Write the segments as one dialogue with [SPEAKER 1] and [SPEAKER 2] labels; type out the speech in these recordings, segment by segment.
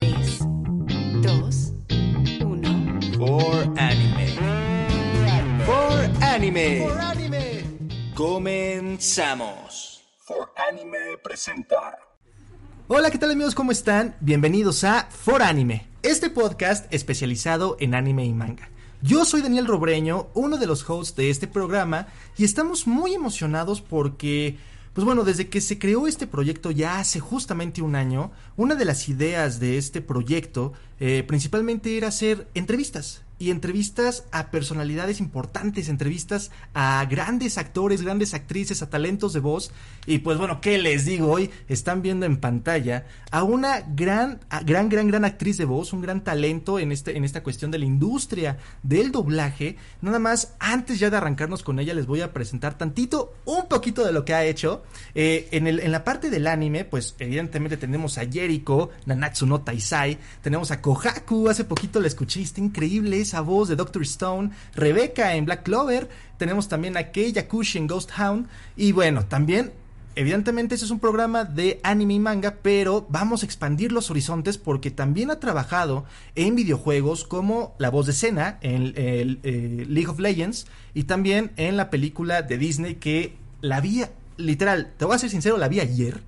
[SPEAKER 1] Dos, uno.
[SPEAKER 2] For Anime. For Anime. Comenzamos.
[SPEAKER 3] For Anime presenta.
[SPEAKER 4] Hola, ¿qué tal amigos? ¿Cómo están? Bienvenidos a For Anime, este podcast especializado en anime y manga. Yo soy Daniel Robreño, uno de los hosts de este programa, y estamos muy emocionados porque, pues bueno, desde que se creó este proyecto ya hace justamente un año, una de las ideas de este proyecto eh, principalmente era hacer entrevistas y entrevistas a personalidades importantes, entrevistas a grandes actores, grandes actrices, a talentos de voz. Y pues bueno, ¿qué les digo? Hoy están viendo en pantalla a una gran, gran, gran, gran actriz de voz, un gran talento en, este, en esta cuestión de la industria del doblaje. Nada más, antes ya de arrancarnos con ella, les voy a presentar tantito, un poquito de lo que ha hecho. Eh, en, el, en la parte del anime, pues evidentemente tenemos a Jericho, Nanatsu no Taisai, tenemos a Kohaku, hace poquito la escuché, está increíble esa voz de Doctor Stone, Rebecca en Black Clover, tenemos también a Kei Yakushi en Ghost Hound, y bueno, también Evidentemente ese es un programa de anime y manga, pero vamos a expandir los horizontes porque también ha trabajado en videojuegos como la voz de Senna en eh, League of Legends y también en la película de Disney que la vi, literal, te voy a ser sincero, la vi ayer.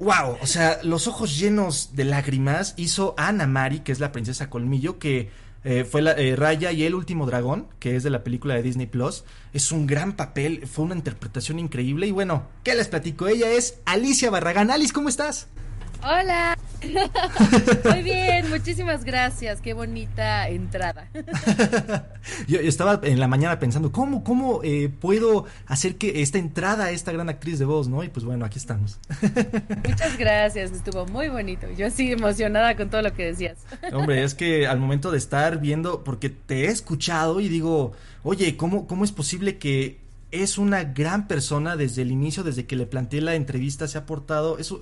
[SPEAKER 4] Wow, o sea, los ojos llenos de lágrimas hizo Ana Mari, que es la princesa Colmillo, que eh, fue la, eh, Raya y el último dragón, que es de la película de Disney Plus. Es un gran papel, fue una interpretación increíble. Y bueno, ¿qué les platico? Ella es Alicia Barragán. Alice, ¿cómo estás?
[SPEAKER 1] Hola. Muy bien, muchísimas gracias. Qué bonita entrada.
[SPEAKER 4] Yo estaba en la mañana pensando, ¿cómo, cómo eh, puedo hacer que esta entrada a esta gran actriz de voz, no? Y pues bueno, aquí estamos.
[SPEAKER 1] Muchas gracias, estuvo muy bonito. Yo así emocionada con todo lo que decías.
[SPEAKER 4] Hombre, es que al momento de estar viendo, porque te he escuchado y digo, oye, ¿cómo, cómo es posible que es una gran persona desde el inicio, desde que le planteé la entrevista, se ha portado, es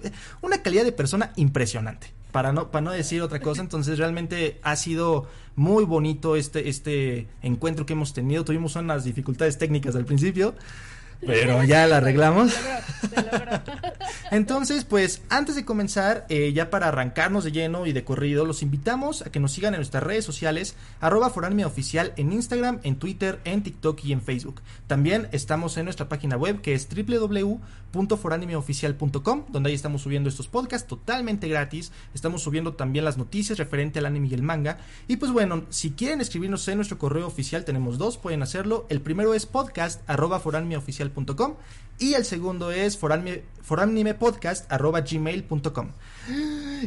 [SPEAKER 4] una calidad de persona impresionante, para no, para no decir otra cosa, entonces realmente ha sido muy bonito este, este encuentro que hemos tenido, tuvimos unas dificultades técnicas al principio, pero ya la arreglamos. Entonces, pues antes de comenzar, eh, ya para arrancarnos de lleno y de corrido, los invitamos a que nos sigan en nuestras redes sociales, arroba oficial en Instagram, en Twitter, en TikTok y en Facebook. También estamos en nuestra página web que es www.foranimeoficial.com, donde ahí estamos subiendo estos podcasts totalmente gratis. Estamos subiendo también las noticias referente al anime y el manga. Y pues bueno, si quieren escribirnos en nuestro correo oficial, tenemos dos, pueden hacerlo. El primero es podcast arroba foranmeoficial.com y el segundo es foranme, foranimepodcast.gmail.com.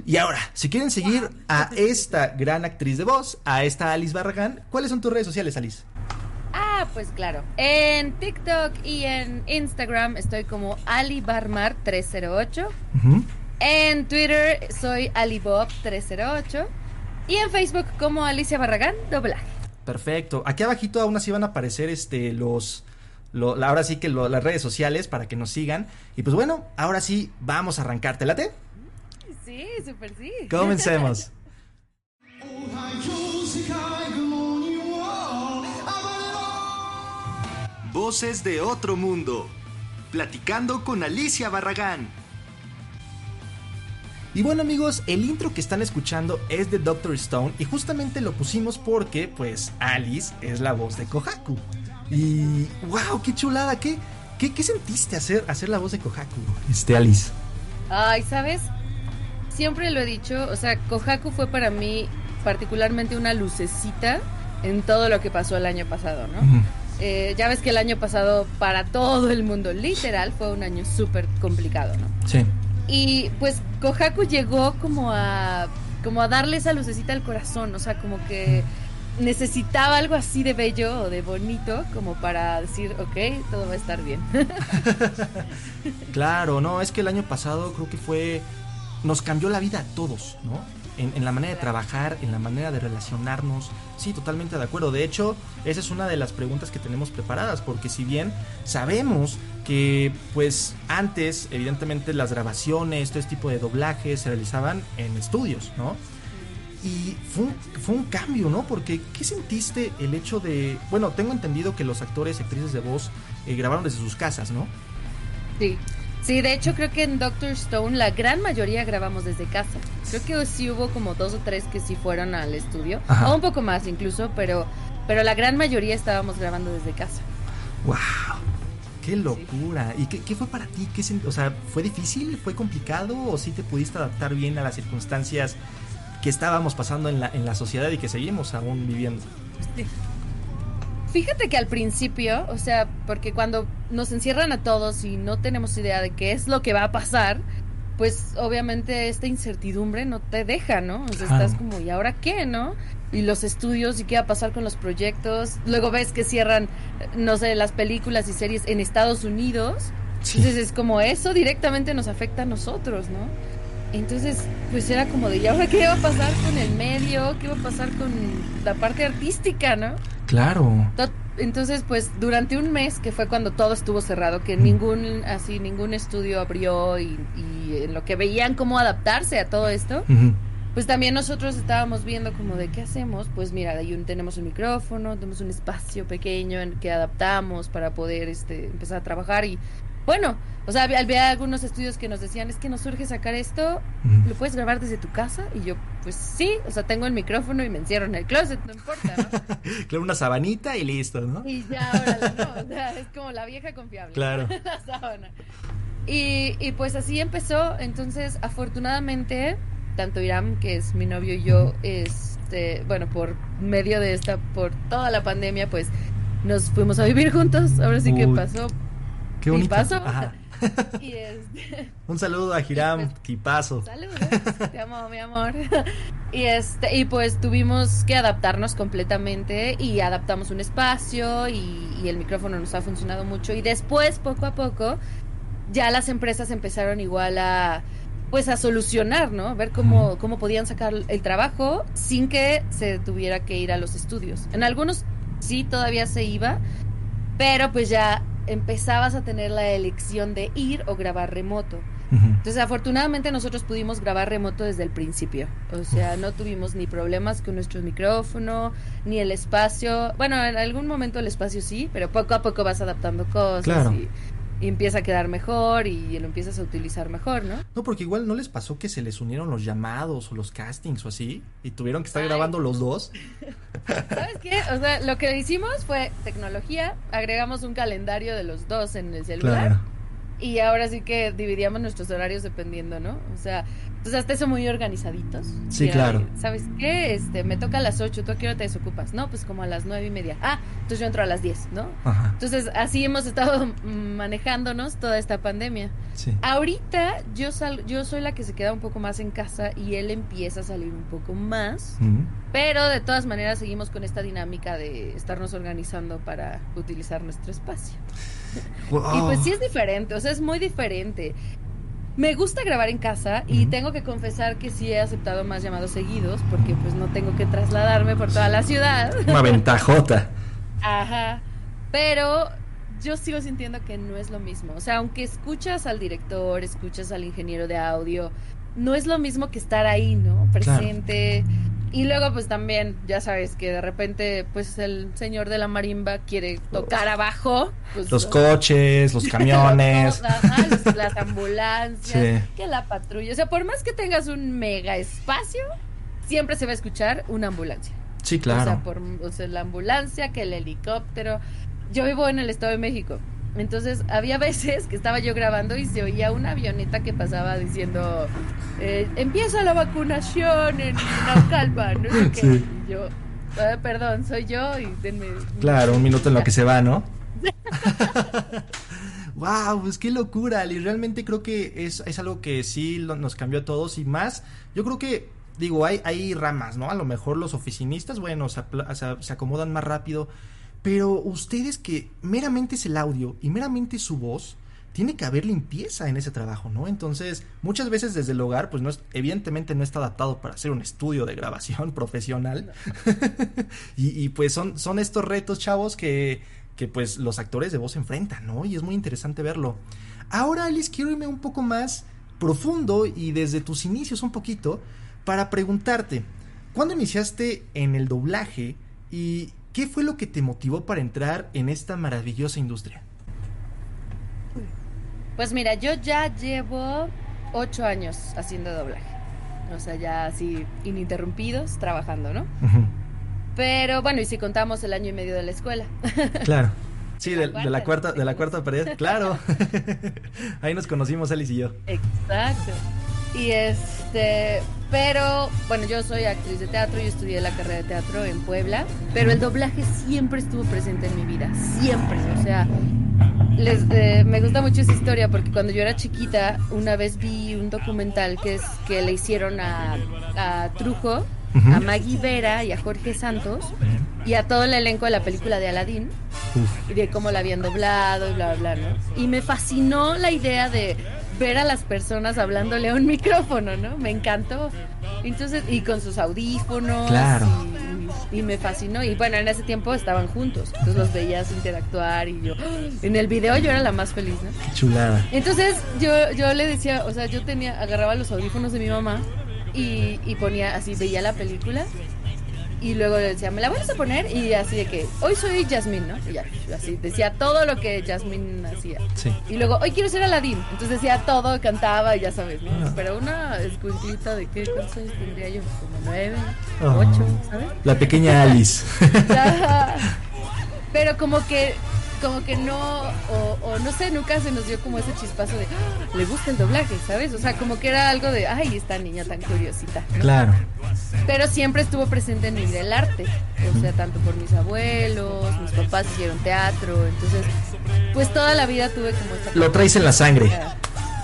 [SPEAKER 4] Y ahora, si quieren seguir a esta gran actriz de voz, a esta Alice Barragán, ¿cuáles son tus redes sociales, Alice?
[SPEAKER 1] Ah, pues claro. En TikTok y en Instagram estoy como alibarmar308. En Twitter soy alibob308. Y en Facebook como Alicia Barragán, doblaje.
[SPEAKER 4] Perfecto. Aquí abajito aún así van a aparecer este los lo, ahora sí que lo, las redes sociales para que nos sigan. Y pues bueno, ahora sí, vamos a arrancar. ¿Te late?
[SPEAKER 1] Sí, súper sí.
[SPEAKER 4] Comencemos.
[SPEAKER 2] Voces de otro mundo. Platicando con Alicia Barragán.
[SPEAKER 4] Y bueno amigos, el intro que están escuchando es de Doctor Stone y justamente lo pusimos porque pues Alice es la voz de Kohaku. Y wow, qué chulada, qué, qué, qué sentiste hacer, hacer la voz de Kohaku, este Alice.
[SPEAKER 1] Ay, ¿sabes? Siempre lo he dicho, o sea, Kohaku fue para mí particularmente una lucecita en todo lo que pasó el año pasado, ¿no? Eh, ya ves que el año pasado para todo el mundo, literal, fue un año súper complicado, ¿no?
[SPEAKER 4] Sí.
[SPEAKER 1] Y pues Kohaku llegó como a como a darle esa lucecita al corazón, o sea, como que necesitaba algo así de bello o de bonito como para decir, ok, todo va a estar bien.
[SPEAKER 4] claro, no, es que el año pasado creo que fue, nos cambió la vida a todos, ¿no? en, en, la manera de trabajar, en la manera de relacionarnos. Sí, totalmente de acuerdo. De hecho, esa es una de las preguntas que tenemos preparadas, porque si bien sabemos que pues antes, evidentemente, las grabaciones, todo este tipo de doblajes se realizaban en estudios, ¿no? Y fue un, fue un cambio, ¿no? Porque, ¿qué sentiste el hecho de... Bueno, tengo entendido que los actores y actrices de voz eh, grabaron desde sus casas, ¿no?
[SPEAKER 1] Sí. Sí, de hecho creo que en Doctor Stone la gran mayoría grabamos desde casa. Creo que sí hubo como dos o tres que sí fueron al estudio, Ajá. o un poco más incluso, pero, pero la gran mayoría estábamos grabando desde casa.
[SPEAKER 4] ¡Wow! ¡Qué locura! Sí. ¿Y qué, qué, fue para ti? ¿Qué, o sea, ¿fue difícil? ¿Fue complicado? ¿O sí te pudiste adaptar bien a las circunstancias que estábamos pasando en la, en la sociedad y que seguimos aún viviendo?
[SPEAKER 1] Fíjate que al principio, o sea, porque cuando nos encierran a todos y no tenemos idea de qué es lo que va a pasar, pues obviamente esta incertidumbre no te deja, ¿no? O sea, estás como, ¿y ahora qué, no? Y los estudios y qué va a pasar con los proyectos. Luego ves que cierran, no sé, las películas y series en Estados Unidos. Sí. Entonces es como eso directamente nos afecta a nosotros, ¿no? Entonces, pues era como de, ¿y ahora qué va a pasar con el medio? ¿Qué va a pasar con la parte artística, no?
[SPEAKER 4] Claro.
[SPEAKER 1] Entonces, pues durante un mes, que fue cuando todo estuvo cerrado, que ningún, así, ningún estudio abrió y, y en lo que veían cómo adaptarse a todo esto, uh -huh. pues también nosotros estábamos viendo como de qué hacemos. Pues mira, ahí un, tenemos un micrófono, tenemos un espacio pequeño en que adaptamos para poder este, empezar a trabajar y bueno, o sea, había algunos estudios que nos decían, es que nos surge sacar esto, ¿lo puedes grabar desde tu casa? Y yo, pues sí, o sea, tengo el micrófono y me encierro en el closet, no importa, ¿no?
[SPEAKER 4] claro, una sabanita y listo, ¿no?
[SPEAKER 1] Y ya, órale, no, o sea, es como la vieja confiable.
[SPEAKER 4] Claro.
[SPEAKER 1] la sábana. Y, y pues así empezó, entonces, afortunadamente, tanto Iram, que es mi novio, y yo, este, bueno, por medio de esta, por toda la pandemia, pues nos fuimos a vivir juntos, ahora sí Uy. que pasó
[SPEAKER 4] Qué bonito.
[SPEAKER 1] Y este...
[SPEAKER 4] Un saludo a Hiram, Tipazo.
[SPEAKER 1] Saludos, te amo, mi amor. Y este, y pues tuvimos que adaptarnos completamente y adaptamos un espacio y, y, el micrófono nos ha funcionado mucho. Y después, poco a poco, ya las empresas empezaron igual a pues a solucionar, ¿no? Ver cómo, cómo podían sacar el trabajo sin que se tuviera que ir a los estudios. En algunos sí todavía se iba, pero pues ya empezabas a tener la elección de ir o grabar remoto. Uh -huh. Entonces, afortunadamente nosotros pudimos grabar remoto desde el principio. O sea, no tuvimos ni problemas con nuestro micrófono, ni el espacio. Bueno, en algún momento el espacio sí, pero poco a poco vas adaptando cosas
[SPEAKER 4] claro.
[SPEAKER 1] y, y, empieza a quedar mejor y lo empiezas a utilizar mejor, ¿no?
[SPEAKER 4] No, porque igual no les pasó que se les unieron los llamados o los castings o así y tuvieron que estar Ay. grabando los dos.
[SPEAKER 1] ¿Sabes qué? O sea, lo que hicimos fue tecnología, agregamos un calendario de los dos en el celular.
[SPEAKER 4] Claro.
[SPEAKER 1] Y ahora sí que dividíamos nuestros horarios dependiendo, ¿no? O sea, entonces hasta eso muy organizaditos.
[SPEAKER 4] Sí, claro.
[SPEAKER 1] ¿Sabes qué? Este, me toca a las 8, ¿tú a qué hora te desocupas? No, pues como a las nueve y media. Ah, entonces yo entro a las 10, ¿no?
[SPEAKER 4] Ajá.
[SPEAKER 1] Entonces así hemos estado manejándonos toda esta pandemia.
[SPEAKER 4] Sí.
[SPEAKER 1] Ahorita yo, sal, yo soy la que se queda un poco más en casa y él empieza a salir un poco más. Uh -huh. Pero de todas maneras seguimos con esta dinámica de estarnos organizando para utilizar nuestro espacio. Wow. Y pues sí es diferente, o sea, es muy diferente. Me gusta grabar en casa y uh -huh. tengo que confesar que sí he aceptado más llamados seguidos porque pues no tengo que trasladarme por toda la ciudad.
[SPEAKER 4] Una ventajota.
[SPEAKER 1] Ajá. Pero yo sigo sintiendo que no es lo mismo. O sea, aunque escuchas al director, escuchas al ingeniero de audio, no es lo mismo que estar ahí, ¿no? Presente. Claro. Y luego pues también, ya sabes que de repente pues el señor de la marimba quiere tocar abajo. Pues,
[SPEAKER 4] los coches, los camiones.
[SPEAKER 1] los, ajá, los, las ambulancias, sí. que la patrulla. O sea, por más que tengas un mega espacio, siempre se va a escuchar una ambulancia.
[SPEAKER 4] Sí, claro.
[SPEAKER 1] O sea, por, o sea, la ambulancia, que el helicóptero. Yo vivo en el Estado de México. Entonces había veces que estaba yo grabando y se oía una avioneta que pasaba diciendo eh, empieza la vacunación en Naucalpan, no sé qué. Sí. Y yo, eh, perdón, soy yo y denme.
[SPEAKER 4] Claro, un minuto en lo que se va, ¿no? wow, pues qué locura, y realmente creo que es, es algo que sí lo, nos cambió a todos y más. Yo creo que digo, hay, hay ramas, ¿no? A lo mejor los oficinistas, bueno, se, se, se acomodan más rápido pero ustedes que meramente es el audio y meramente su voz, tiene que haber limpieza en ese trabajo, ¿no? Entonces, muchas veces desde el hogar, pues no es, evidentemente no está adaptado para hacer un estudio de grabación profesional. y, pues son, son estos retos, chavos, que, que pues los actores de voz enfrentan, ¿no? Y es muy interesante verlo. Ahora, Alice, quiero irme un poco más profundo y desde tus inicios un poquito para preguntarte, ¿cuándo iniciaste en el doblaje y qué fue lo que te motivó para entrar en esta maravillosa industria?
[SPEAKER 1] Pues mira, yo ya llevo ocho años haciendo doblaje. O sea, ya así ininterrumpidos, trabajando, ¿no? Pero bueno, y si contamos el año y medio de la escuela.
[SPEAKER 4] Claro. Sí, de, de, la cuarta, de la cuarta pared, claro. Ahí nos conocimos Alice y yo.
[SPEAKER 1] Exacto. Y este, pero bueno, yo soy actriz de teatro, yo estudié la carrera de teatro en Puebla, pero el doblaje siempre estuvo presente en mi vida, siempre, o sea, les, eh, me gusta mucho esa historia porque cuando yo era chiquita, una vez vi un documental que es que le hicieron a, a Trujo, a Maggie Vera y a Jorge Santos y a todo el elenco de la película de Aladdin y de cómo la habían doblado y bla, bla, bla, ¿no? Y me fascinó la idea de ver a las personas hablándole a un micrófono, ¿no? Me encantó. Entonces, y con sus audífonos.
[SPEAKER 4] Claro.
[SPEAKER 1] Y, y, me fascinó. Y bueno, en ese tiempo estaban juntos. Entonces los veías interactuar y yo. En el video yo era la más feliz, ¿no?
[SPEAKER 4] Qué chulada.
[SPEAKER 1] Entonces yo, yo le decía, o sea, yo tenía, agarraba los audífonos de mi mamá y, y ponía así, veía la película y luego le decía, ¿me la vas a poner? Y así de que, hoy soy Jasmine, ¿no? Y ya, así, decía todo lo que Jasmine hacía.
[SPEAKER 4] Sí.
[SPEAKER 1] Y luego, hoy quiero ser Aladdin. Entonces decía todo, cantaba y ya sabes, ¿no? Ah. Pero una escuelita de qué cosas tendría yo, como nueve, oh. ocho, ¿sabes?
[SPEAKER 4] La pequeña Alice.
[SPEAKER 1] Pero como que como que no, o, o, no sé, nunca se nos dio como ese chispazo de, ¡Ah! le gusta el doblaje, ¿sabes? O sea, como que era algo de, ay, esta niña tan curiosita.
[SPEAKER 4] Claro.
[SPEAKER 1] Pero siempre estuvo presente en vida el arte, o sea, tanto por mis abuelos, mis papás hicieron teatro, entonces, pues toda la vida tuve como esta...
[SPEAKER 4] Lo traes en la sangre.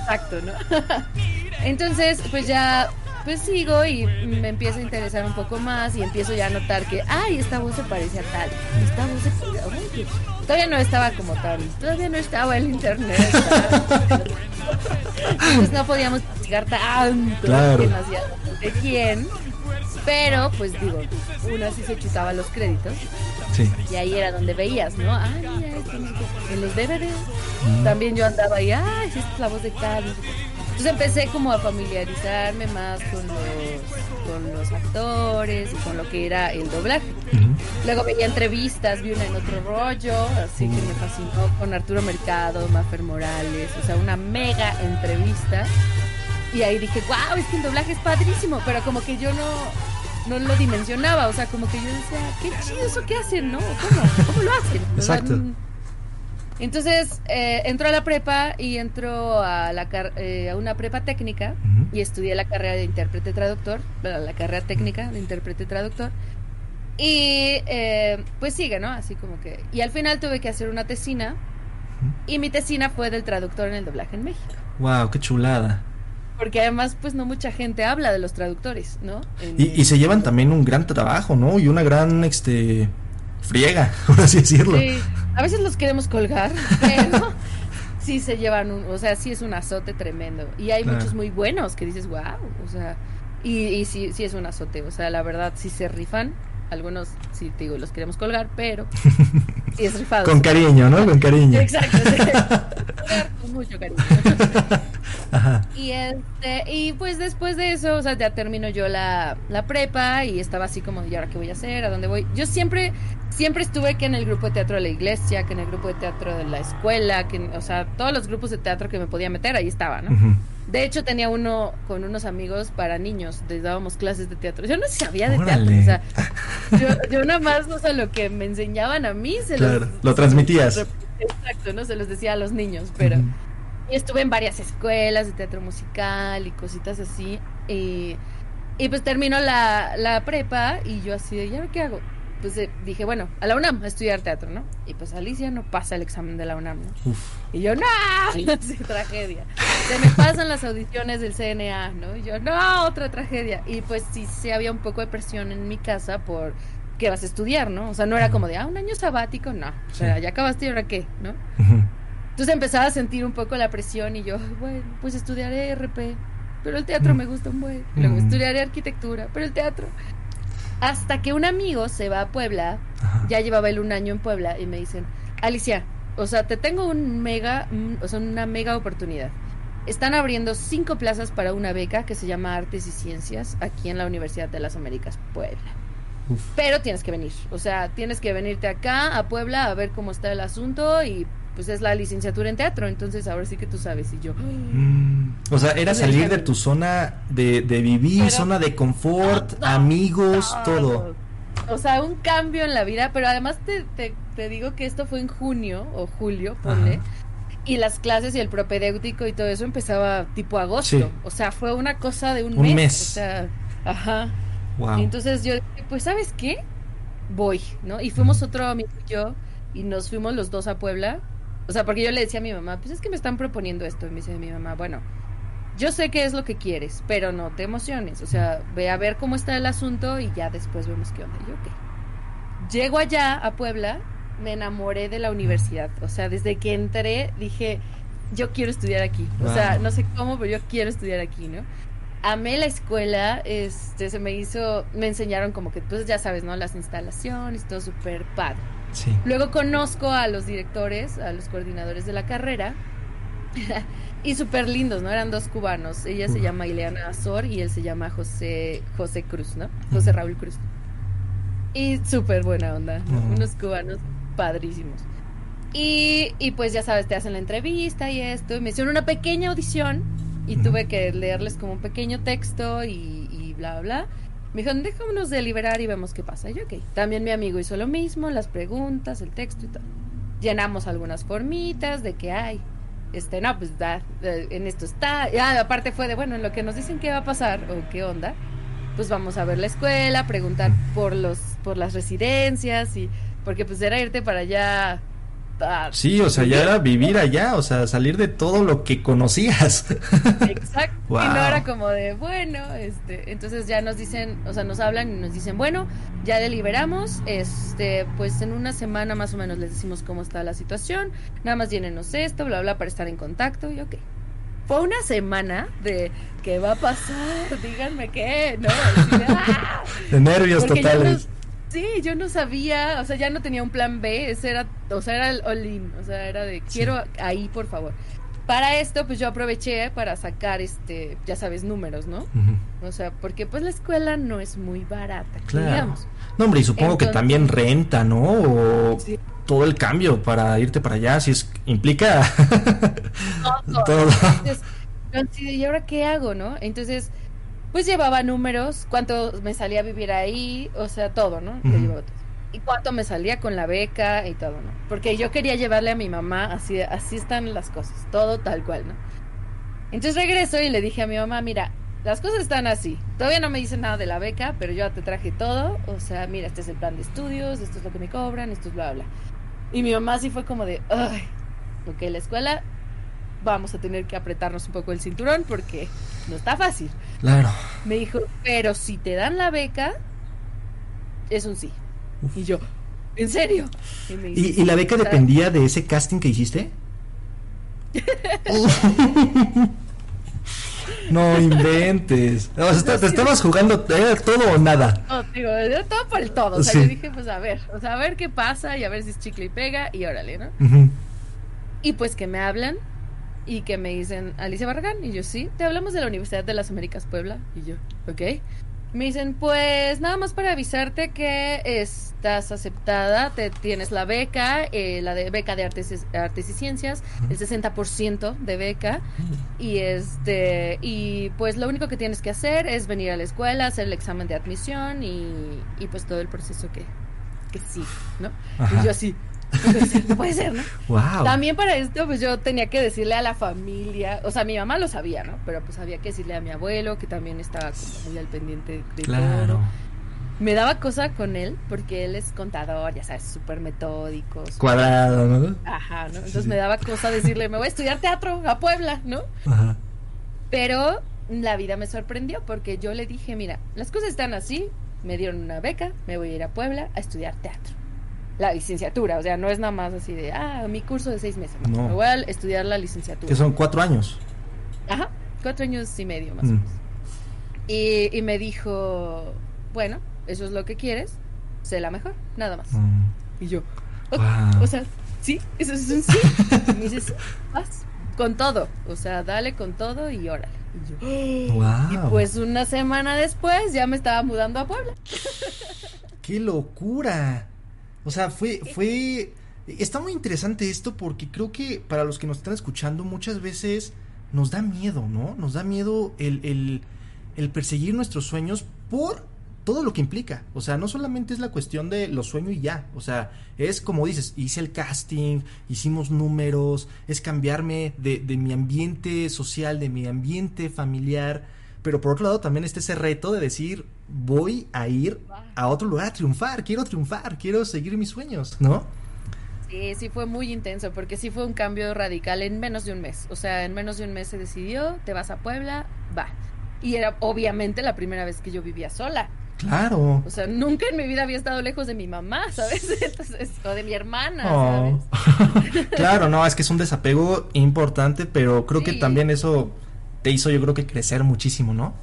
[SPEAKER 1] Exacto, ¿no? entonces, pues ya pues sigo y me empiezo a interesar un poco más y empiezo ya a notar que, ay, esta voz se parece a tal, esta voz se parece, todavía no estaba como tal, todavía no estaba el internet. Entonces no podíamos llegar tanto
[SPEAKER 4] claro.
[SPEAKER 1] que nos hacía de quién. Pero, pues digo, uno sí se chutaba los créditos.
[SPEAKER 4] Sí.
[SPEAKER 1] Y ahí era donde veías, ¿no? Ah, mira, en los DVDs. Mm. También yo andaba ahí, ay, esta es la voz de tal. Entonces empecé como a familiarizarme más con los, con los actores y con lo que era el doblaje. Uh -huh. Luego veía entrevistas, vi una en otro rollo, así uh -huh. que me fascinó con Arturo Mercado, Mafer Morales, o sea, una mega entrevista. Y ahí dije, wow, es que el doblaje es padrísimo, pero como que yo no, no lo dimensionaba, o sea, como que yo decía, qué chido eso que hacen, ¿no? ¿Cómo, ¿Cómo lo hacen?
[SPEAKER 4] Exacto.
[SPEAKER 1] Entonces eh, entró a la prepa y entró a, la eh, a una prepa técnica uh -huh. y estudié la carrera de intérprete traductor, la carrera técnica de intérprete traductor. Y eh, pues sigue, ¿no? Así como que... Y al final tuve que hacer una tesina uh -huh. y mi tesina fue del traductor en el doblaje en México.
[SPEAKER 4] ¡Wow! ¡Qué chulada!
[SPEAKER 1] Porque además, pues no mucha gente habla de los traductores, ¿no?
[SPEAKER 4] En, y, y, se llevan también un gran trabajo, ¿no? Y una gran, este, friega, por así decirlo.
[SPEAKER 1] Sí, a veces los queremos colgar, pero sí se llevan un, o sea, sí es un azote tremendo. Y hay claro. muchos muy buenos que dices, wow, o sea, y, y sí, sí es un azote, o sea, la verdad sí se rifan. Algunos, sí, te digo, los queremos colgar, pero sí es rifado.
[SPEAKER 4] Con cariño, ¿no? Con cariño.
[SPEAKER 1] Exacto, con mucho cariño. Ajá. Y este, y pues después de eso, o sea, ya termino yo la, la prepa y estaba así como, ¿y ahora qué voy a hacer? ¿A dónde voy? Yo siempre, siempre estuve que en el grupo de teatro de la iglesia, que en el grupo de teatro de la escuela, que, o sea, todos los grupos de teatro que me podía meter, ahí estaba, ¿no? Uh -huh. De hecho, tenía uno con unos amigos para niños, les dábamos clases de teatro. Yo no sabía de
[SPEAKER 4] Órale.
[SPEAKER 1] teatro, o sea, yo, yo nada más, o sea, lo que me enseñaban a mí, se
[SPEAKER 4] claro,
[SPEAKER 1] los,
[SPEAKER 4] lo transmitías.
[SPEAKER 1] Exacto, ¿no? Se los decía a los niños, pero... Uh -huh. Y estuve en varias escuelas de teatro musical y cositas así. Y, y pues terminó la, la prepa y yo así de, ¿ya qué hago? Pues eh, dije, bueno, a la UNAM a estudiar teatro, ¿no? Y pues Alicia no pasa el examen de la UNAM, ¿no?
[SPEAKER 4] Uf.
[SPEAKER 1] Y yo, no, sí, tragedia. Se me pasan las audiciones del CNA, ¿no? Y yo, no, otra tragedia. Y pues sí, sí había un poco de presión en mi casa por qué vas a estudiar, ¿no? O sea, no era como de, ah, un año sabático, no. O sea, ya acabaste y ahora qué, ¿no? Uh -huh. Entonces empezaba a sentir un poco la presión y yo, bueno, pues estudiaré RP, pero el teatro
[SPEAKER 4] Mm.
[SPEAKER 1] me gusta un buen. Luego
[SPEAKER 4] Mm.
[SPEAKER 1] estudiaré arquitectura, pero el teatro. Hasta que un amigo se va a Puebla,
[SPEAKER 4] Ajá.
[SPEAKER 1] ya llevaba él un año en Puebla y me dicen, Alicia, o sea, te tengo un mega, o sea, una mega oportunidad. Están abriendo cinco plazas para una beca que se llama Artes y Ciencias aquí en la Universidad de las Américas, Puebla.
[SPEAKER 4] Uf.
[SPEAKER 1] Pero tienes que venir, o sea, tienes que venirte acá a Puebla a ver cómo está el asunto y pues es la licenciatura en teatro, entonces ahora sí que tú sabes y yo.
[SPEAKER 4] Mm, O sea, era salir de tu zona de, de vivir,
[SPEAKER 1] Pero-
[SPEAKER 4] zona de confort, amigos, todo.
[SPEAKER 1] O sea, un cambio en la vida, pero además te, te, te digo que esto fue en junio o julio, ponle.
[SPEAKER 4] Ajá.
[SPEAKER 1] Y las clases y el propedéutico y todo eso empezaba tipo agosto.
[SPEAKER 4] Sí.
[SPEAKER 1] O sea, fue una cosa de un,
[SPEAKER 4] Un
[SPEAKER 1] mes.
[SPEAKER 4] mes.
[SPEAKER 1] O sea, ajá.
[SPEAKER 4] Wow.
[SPEAKER 1] Y entonces yo dije, pues, ¿sabes qué? Voy, ¿no? Y fuimos otro amigo y yo, y nos fuimos los dos a Puebla. O sea, porque yo le decía a mi mamá, pues es que me están proponiendo esto. Y me dice mi mamá, bueno, yo sé qué es lo que quieres, pero no te emociones. O sea, ve a ver cómo está el asunto y ya después vemos qué onda. Y yo, ok. Llego allá a Puebla, me enamoré de la universidad. O sea, desde que entré dije, yo quiero estudiar aquí. O sea, no sé cómo, pero yo quiero estudiar aquí, ¿no? Amé la escuela, este, se me hizo, me enseñaron como que, pues ya sabes, ¿no? Las instalaciones, todo súper padre.
[SPEAKER 4] Sí.
[SPEAKER 1] Luego conozco a los directores, a los coordinadores de la carrera. y súper lindos, ¿no? Eran dos cubanos. Ella se llama Ileana Azor y él se llama José, José Cruz, ¿no? José. Raúl Cruz. Y súper buena onda, ¿no?
[SPEAKER 4] Ujú.
[SPEAKER 1] Unos cubanos padrísimos. Y, y pues ya sabes, te hacen la entrevista y esto. Y me hicieron una pequeña audición y tuve que leerles como un pequeño texto y, y bla, bla. Me dijeron, déjanos deliberar y vemos qué pasa. Yo, ok. También mi amigo hizo lo mismo, las preguntas, el texto y todo. Llenamos algunas formitas de que hay. Este, no, pues da, eh, en esto está. Ah, aparte fue de, bueno, en lo que nos dicen qué va a pasar o qué onda, pues vamos a ver la escuela, preguntar por los, por las residencias y, porque pues era irte para allá. A-
[SPEAKER 4] Sí, o sea, ya era vivir allá, o sea, salir de todo lo que conocías.
[SPEAKER 1] Exacto.
[SPEAKER 4] Wow.
[SPEAKER 1] Y no era como de, bueno, este, entonces ya nos dicen, o sea, nos hablan y nos dicen, bueno, ya deliberamos, este, pues en una semana más o menos les decimos cómo está la situación, nada más llénenos esto, bla, bla, para estar en contacto y ok. Fue una semana de qué va a pasar, díganme qué, ¿no? Así ¡ah!
[SPEAKER 4] De nervios
[SPEAKER 1] Porque
[SPEAKER 4] totales.
[SPEAKER 1] Sí, yo no sabía, o sea, ya no tenía un plan B, ese era, o sea, era el all-in, o sea, era de quiero ahí, por favor. Para esto, pues yo aproveché para sacar, este, ya sabes, números, ¿no? O sea, porque pues la escuela no es muy barata,
[SPEAKER 4] Claro.
[SPEAKER 1] digamos.
[SPEAKER 4] No, hombre, y supongo que
[SPEAKER 1] Entonces-
[SPEAKER 4] también renta, ¿no? O
[SPEAKER 1] Sí.
[SPEAKER 4] todo el cambio para irte para allá, si es implica todo.
[SPEAKER 1] Entonces, así de, ¿y ahora qué hago, no? Entonces, pues llevaba números, cuánto me salía a vivir ahí, o sea, todo, ¿no? Y cuánto me salía con la beca y todo, ¿no? Porque yo quería llevarle a mi mamá, así, así están las cosas, todo tal cual, ¿no? Entonces regreso y le dije a mi mamá, mira, las cosas están así. Todavía no me dicen nada de la beca, pero yo te traje todo. O sea, mira, este es el plan de estudios, esto es lo que me cobran, esto es bla, bla. Y mi mamá sí fue como de, ay, ok, la escuela vamos a tener que apretarnos un poco el cinturón porque no está fácil.
[SPEAKER 4] Claro.
[SPEAKER 1] Me dijo, pero si te dan la beca, es un sí. Y yo, ¿en serio? Y, me dice,
[SPEAKER 4] ¿Y, y la beca
[SPEAKER 1] "O sea,
[SPEAKER 4] dependía de ese casting que hiciste? no inventes. Está- te estabas jugando todo o nada.
[SPEAKER 1] No, digo, todo por el todo. O sea,
[SPEAKER 4] Sí.
[SPEAKER 1] yo dije, pues a ver, o sea, a ver qué pasa y a ver si es chicle y pega y órale, ¿no? Y pues que me hablan y que me dicen, Alicia Barragán. Y yo, sí, te hablamos de la Universidad de las Américas Puebla. Y yo, ok. Me dicen, pues nada más para avisarte que estás aceptada, te tienes la beca, eh, la de beca de artes, y- artes y ciencias, el 60% de beca. Y este y pues lo único que tienes que hacer es venir a la escuela, hacer el examen de admisión y, y pues todo el proceso que, que sí, ¿no?
[SPEAKER 4] Ajá.
[SPEAKER 1] Y yo así, no puede ser, no puede ser, ¿no?
[SPEAKER 4] Wow.
[SPEAKER 1] También para esto, pues yo tenía que decirle a la familia, o sea, mi mamá lo sabía, ¿no? Pero pues había que decirle a mi abuelo, que también estaba como muy al pendiente de
[SPEAKER 4] Claro.
[SPEAKER 1] todo. Me daba cosa con él, porque él es contador, ya sabes, súper metódico.
[SPEAKER 4] Cuadrado, ¿no?
[SPEAKER 1] Ajá, ¿no? Entonces
[SPEAKER 4] sí.
[SPEAKER 1] me daba cosa decirle, me voy a estudiar teatro a Puebla, ¿no?
[SPEAKER 4] Ajá.
[SPEAKER 1] Pero la vida me sorprendió, porque yo le dije, mira, las cosas están así, me dieron una beca, me voy a ir a Puebla a estudiar teatro. La licenciatura, o sea, no es nada más así de, ah, mi curso de seis meses,
[SPEAKER 4] No.
[SPEAKER 1] me voy a estudiar la licenciatura.
[SPEAKER 4] Que son cuatro años.
[SPEAKER 1] Ajá, cuatro años y medio más o
[SPEAKER 4] Mm.
[SPEAKER 1] menos. Y, y me dijo, bueno, eso es lo que quieres, sé la mejor, nada más.
[SPEAKER 4] Mm.
[SPEAKER 1] Y yo, o sea, sí, eso es un sí. Y me dice, sí, vas, con todo, o sea, dale con todo y órale. Y yo,
[SPEAKER 4] Wow.
[SPEAKER 1] y pues una semana después ya me estaba mudando a Puebla.
[SPEAKER 4] ¡Qué locura! O sea, fue, fue, está muy interesante esto porque creo que para los que nos están escuchando muchas veces nos da miedo, ¿no? Nos da miedo el, el, el perseguir nuestros sueños por todo lo que implica. O sea, no solamente es la cuestión de los sueños y ya. O sea, es como dices, hice el casting, hicimos números, es cambiarme de, de mi ambiente social, de mi ambiente familiar. Pero por otro lado también está ese reto de decir, voy a ir a otro lugar a triunfar, quiero triunfar, quiero seguir mis sueños, ¿no?
[SPEAKER 1] Sí, sí fue muy intenso, porque sí fue un cambio radical en menos de un mes. O sea, en menos de un mes se decidió, te vas a Puebla, va. Y era obviamente la primera vez que yo vivía sola.
[SPEAKER 4] Claro.
[SPEAKER 1] O sea, nunca en mi vida había estado lejos de mi mamá, ¿sabes? Entonces, o de mi hermana,
[SPEAKER 4] Oh.
[SPEAKER 1] ¿sabes?
[SPEAKER 4] claro, no, es que es un desapego importante, pero creo que también eso te hizo yo creo que crecer muchísimo, ¿no?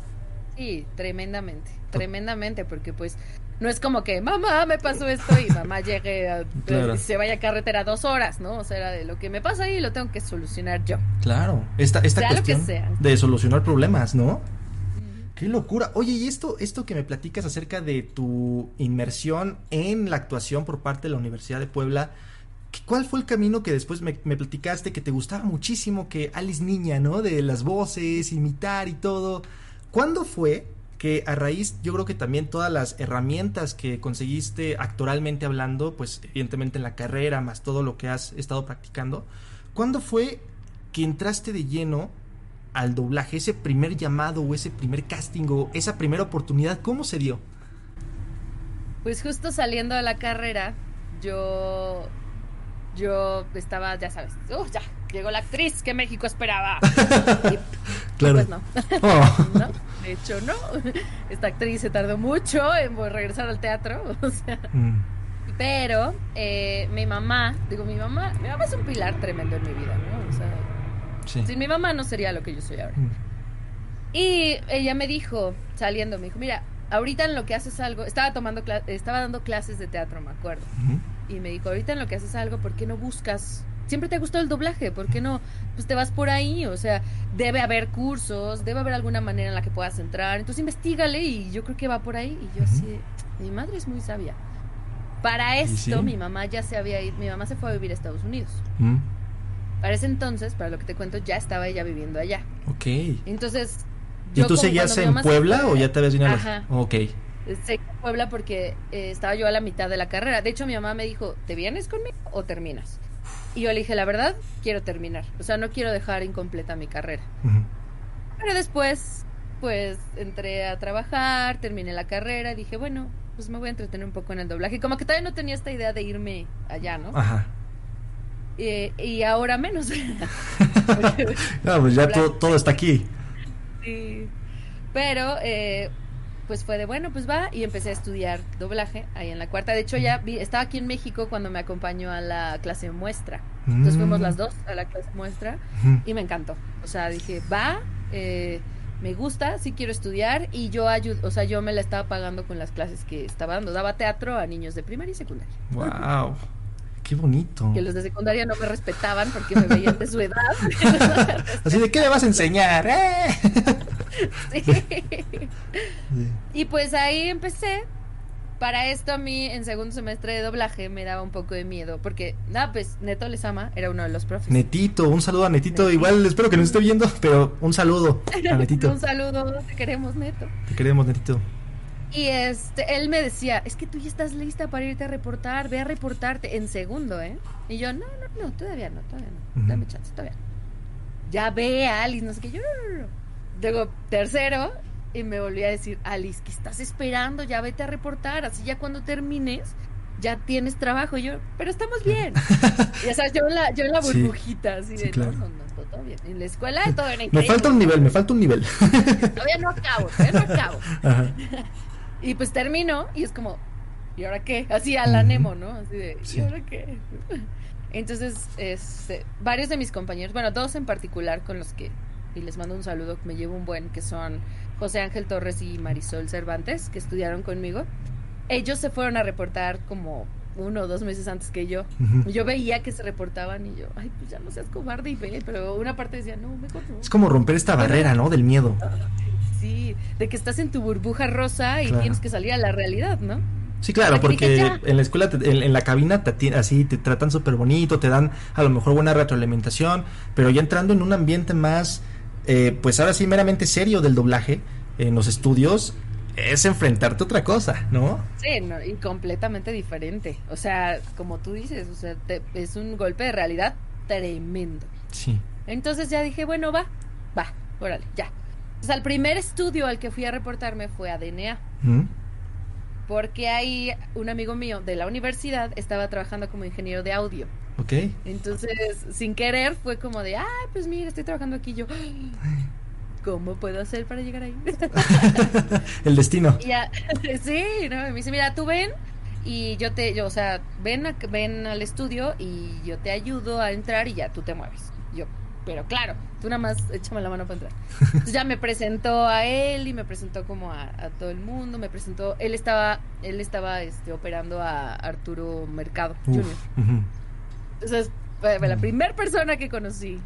[SPEAKER 1] Sí, tremendamente, tremendamente, porque pues no es como que mamá me pasó esto y mamá llegue a,
[SPEAKER 4] Claro.
[SPEAKER 1] se vaya a carretera dos horas, ¿no? O sea, era de lo que me pasa ahí lo tengo que solucionar yo.
[SPEAKER 4] Claro, esta, esta
[SPEAKER 1] Sea
[SPEAKER 4] cuestión de solucionar problemas, ¿no? Qué locura. Oye, y esto, esto que me platicas acerca de tu inmersión en la actuación por parte de la Universidad de Puebla, ¿qué- ¿cuál fue el camino que después me, platicaste que te gustaba muchísimo, que Alice Niña, ¿no? De las voces, imitar y todo. ¿Cuándo fue que a raíz, yo creo que también todas las herramientas que conseguiste actoralmente hablando, pues evidentemente en la carrera, más todo lo que has estado practicando, ¿cuándo fue que entraste de lleno al doblaje, ese primer llamado o ese primer casting o esa primera oportunidad, ¿cómo se dio?
[SPEAKER 1] Pues justo saliendo de la carrera, yo yo estaba, ya sabes, ¡uh, ya, llegó la actriz que México esperaba. Y,
[SPEAKER 4] Claro.
[SPEAKER 1] Pues no.
[SPEAKER 4] Oh.
[SPEAKER 1] No, de hecho no. Esta actriz se tardó mucho en regresar al teatro, o sea,
[SPEAKER 4] Mm,
[SPEAKER 1] pero eh, mi mamá, digo mi mamá, mi mamá es un pilar tremendo en mi vida, ¿no? O sea,
[SPEAKER 4] sí.
[SPEAKER 1] sin mi mamá no sería lo que yo soy ahora.
[SPEAKER 4] Mm,
[SPEAKER 1] Y ella me dijo, saliendo, me dijo, mira, ahorita en lo que haces algo, estaba tomando, estaba dando clases de teatro, me acuerdo. Y me dijo, ahorita en lo que haces algo, ¿por qué no buscas? Siempre te gustó el doblaje, ¿por qué no? Pues te vas por ahí, o sea, debe haber cursos, debe haber alguna manera en la que puedas entrar. Entonces investigale y yo creo que va por ahí. Y yo así, mi madre es muy sabia. Para
[SPEAKER 4] ¿Y
[SPEAKER 1] esto,
[SPEAKER 4] sí?
[SPEAKER 1] mi mamá ya se había ido, mi mamá se fue a vivir a Estados Unidos.
[SPEAKER 4] Mm,
[SPEAKER 1] Para ese entonces, para lo que te cuento, ya estaba ella viviendo allá.
[SPEAKER 4] Ok.
[SPEAKER 1] Entonces,
[SPEAKER 4] ¿Y tú seguías en Puebla o ya te habías venido a la-
[SPEAKER 1] Ajá.
[SPEAKER 4] Ok.
[SPEAKER 1] Sé que Puebla porque eh, estaba yo a la mitad de la carrera. De hecho, mi mamá me dijo, ¿te vienes conmigo o terminas? Y yo le dije, la verdad, quiero terminar. O sea, no quiero dejar incompleta mi carrera. Pero después, pues, entré a trabajar, terminé la carrera, dije, bueno, pues me voy a entretener un poco en el doblaje. Como que todavía no tenía esta idea de irme allá, ¿no?
[SPEAKER 4] Ajá.
[SPEAKER 1] Eh, y ahora menos.
[SPEAKER 4] No, pues ya todo, todo está aquí.
[SPEAKER 1] Sí. Pero, eh, pues fue de bueno, pues va. Y empecé a estudiar doblaje ahí en la cuarta. De hecho, ya vi, estaba aquí en México cuando me acompañó a la clase muestra. Entonces
[SPEAKER 4] Mm.
[SPEAKER 1] fuimos las dos a la clase muestra y me encantó. O sea, dije, va, eh, me gusta, sí quiero estudiar. Y yo ayudo, o sea, yo me la estaba pagando con las clases que estaba dando. Daba teatro a niños de primaria y secundaria.
[SPEAKER 4] Wow. Qué bonito.
[SPEAKER 1] Que los de secundaria no me respetaban porque me veían de su edad.
[SPEAKER 4] Así de qué le vas a enseñar, ¿eh?
[SPEAKER 1] Sí. Y pues ahí empecé. Para esto a mí en segundo semestre de doblaje me daba un poco de miedo porque, nada, pues Neto Lesama era uno de los profes.
[SPEAKER 4] Netito, un saludo a Netito.
[SPEAKER 1] Netito.
[SPEAKER 4] Igual espero que nos esté viendo, pero un saludo a Netito.
[SPEAKER 1] un saludo, te queremos Neto.
[SPEAKER 4] Te queremos, Netito.
[SPEAKER 1] Y este, él me decía, es que tú ya estás lista para irte a reportar, ve a reportarte en segundo, ¿eh? Y yo, no, no, no, todavía no, todavía no, dame chance, todavía no. Ya ve a Alice, no sé qué, yo, no, no, no. Luego, tercero, y me volví a decir, Alice, ¿qué estás esperando? Ya vete a reportar, así ya cuando termines, ya tienes trabajo. Y yo, pero estamos bien. ya sabes, yo en la, yo en la burbujita, así
[SPEAKER 4] Sí,
[SPEAKER 1] de,
[SPEAKER 4] claro.
[SPEAKER 1] no, no, no, todo bien. En la escuela todo era
[SPEAKER 4] Me
[SPEAKER 1] increíble.
[SPEAKER 4] falta un nivel, me falta un nivel.
[SPEAKER 1] Todavía no acabo, todavía no acabo.
[SPEAKER 4] Ajá.
[SPEAKER 1] Y pues termino y es como, ¿y ahora qué? Así a la. Nemo, ¿no? Así de,
[SPEAKER 4] Sí.
[SPEAKER 1] ¿y ahora qué? Entonces, este, varios de mis compañeros, bueno, dos en particular con los que, y les mando un saludo, me llevo un buen, que son José Ángel Torres y Marisol Cervantes, que estudiaron conmigo. Ellos se fueron a reportar como uno o dos meses antes que yo.
[SPEAKER 4] Ujú.
[SPEAKER 1] Yo veía que se reportaban y yo, ay, pues ya no seas cobarde y ve, pero una parte decía, no, mejor no.
[SPEAKER 4] Es como romper esta barrera, ¿no? Del miedo.
[SPEAKER 1] Sí, de que estás en tu burbuja rosa y
[SPEAKER 4] Claro.
[SPEAKER 1] tienes que salir a la realidad, ¿no?
[SPEAKER 4] Sí, claro,
[SPEAKER 1] que
[SPEAKER 4] porque en la escuela, te- en, en la cabina, te así te tratan súper bonito, te dan a lo mejor buena retroalimentación, pero ya entrando en un ambiente más, eh, pues ahora sí, meramente serio del doblaje, en los estudios, es enfrentarte a otra cosa, ¿no?
[SPEAKER 1] Sí, no, y completamente diferente. O sea, como tú dices, o sea, te- es un golpe de realidad tremendo.
[SPEAKER 4] Sí.
[SPEAKER 1] Entonces ya dije, bueno, va, va, órale, ya. O sea, el primer estudio al que fui a reportarme fue a DNA,
[SPEAKER 4] ¿Mm?
[SPEAKER 1] porque ahí un amigo mío de la universidad estaba trabajando como ingeniero de audio.
[SPEAKER 4] ¿Ok?
[SPEAKER 1] Entonces, sin querer, fue como de, ay, pues mira, estoy trabajando aquí. Yo, ¿cómo puedo hacer para llegar ahí?
[SPEAKER 4] El destino.
[SPEAKER 1] Y ya, sí, ¿no? Me dice, mira, tú ven y yo te, yo, o sea, ven, a- ven al estudio y yo te ayudo a entrar y ya tú te mueves. Yo, pero claro, tú nada más échame la mano para entrar. Entonces ya me presentó a él y me presentó como a, a todo el mundo, me presentó, él estaba, él estaba este, operando a Arturo Mercado Jr.
[SPEAKER 4] Uf, ujú.
[SPEAKER 1] Entonces, fue la
[SPEAKER 4] Mm.
[SPEAKER 1] primera persona que conocí.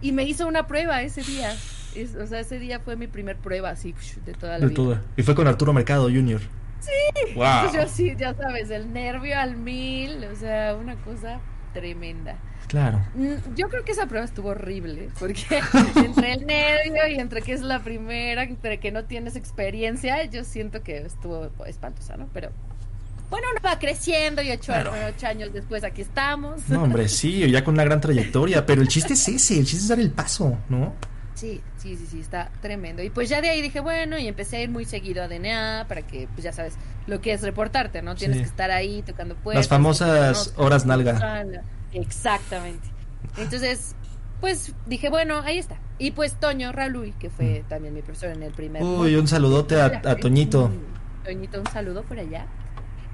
[SPEAKER 1] Y me hizo una prueba ese día. Es- o sea, ese día fue mi primer prueba así de toda la
[SPEAKER 4] De
[SPEAKER 1] vida.
[SPEAKER 4] todo. Y fue con Arturo Mercado Jr. Sí. Wow.
[SPEAKER 1] Entonces yo sí, ya sabes, el nervio al mil, o sea, una cosa tremenda.
[SPEAKER 4] Claro.
[SPEAKER 1] Mm, Yo creo que esa prueba estuvo horrible, porque entre el nervio y entre que es la primera, entre que no tienes experiencia, yo siento que estuvo espantosa, ¿no? Pero bueno, uno va creciendo y ocho,
[SPEAKER 4] Claro.
[SPEAKER 1] ocho años después aquí estamos.
[SPEAKER 4] No, hombre, sí, ya con una gran trayectoria, pero el chiste es ese, el chiste es dar el paso, ¿no?
[SPEAKER 1] Sí, sí, sí, sí, está tremendo. Y pues ya de ahí dije, bueno, y empecé a ir muy seguido a DNA para que, pues ya sabes, lo que es reportarte, ¿no? Tienes
[SPEAKER 4] Sí.
[SPEAKER 1] que estar ahí tocando puertas.
[SPEAKER 4] Las famosas horas nalga.
[SPEAKER 1] Exactamente. Entonces, pues dije, bueno, ahí está. Y pues Toño Raluy, que fue también mi profesor en el primer...
[SPEAKER 4] Uy, un saludote a, a Toñito.
[SPEAKER 1] Mm, Toñito, un saludo por allá.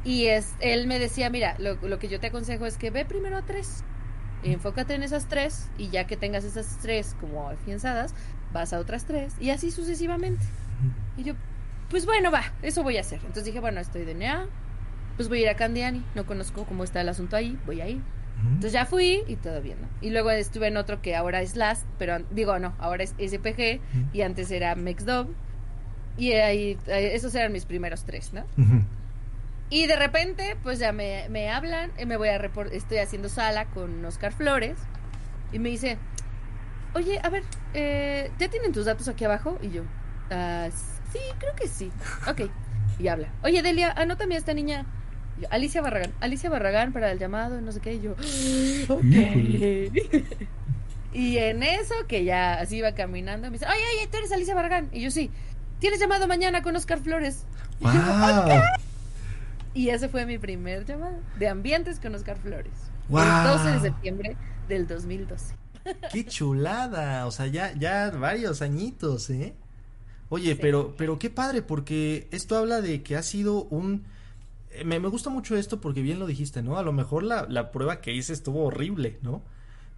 [SPEAKER 1] Y es, él me decía, mira, lo, lo que yo te aconsejo es que ve primero a tres. Enfócate en esas tres y ya que tengas esas tres como afianzadas, vas a otras tres y así sucesivamente. Y yo, pues bueno, va, eso voy a hacer. Entonces dije, bueno, estoy de NEA, pues voy a ir a Candiani, no conozco cómo está el asunto ahí, voy a ir. Entonces ya fui y todo bien, ¿no? Y luego estuve en otro que ahora es LAST, pero digo, no, ahora es SPG y antes era MexDob. Y ahí, eh, esos eran mis primeros tres, ¿no?
[SPEAKER 4] Ujú.
[SPEAKER 1] Y de repente, pues ya me, me hablan, eh, me voy a repor- estoy haciendo sala con Oscar Flores y me dice, oye, a ver, eh, ¿ya tienen tus datos aquí abajo? Y yo, "Ah, sí, creo que sí. Ok. Y habla, oye, Delia, anótame a esta niña. Y yo, Alicia Barragán, Alicia Barragán para el llamado, no sé qué. Y yo, ok. y en eso, que ya así iba caminando, me dice, oye, oye, tú eres Alicia Barragán. Y yo, sí, tienes llamado mañana con Oscar Flores.
[SPEAKER 4] ¡Wow!
[SPEAKER 1] Y ese fue mi primer llamado de ambientes con Oscar Flores.
[SPEAKER 4] ¡Wow!
[SPEAKER 1] El 12 de septiembre del 2012.
[SPEAKER 4] ¡Qué chulada! O sea, ya, ya varios añitos, ¿eh? Oye,
[SPEAKER 1] Sí.
[SPEAKER 4] pero, pero qué padre, porque esto habla de que ha sido un... eh, Me, me gusta mucho esto porque bien lo dijiste, ¿no? A lo mejor la, la prueba que hice estuvo horrible, ¿no?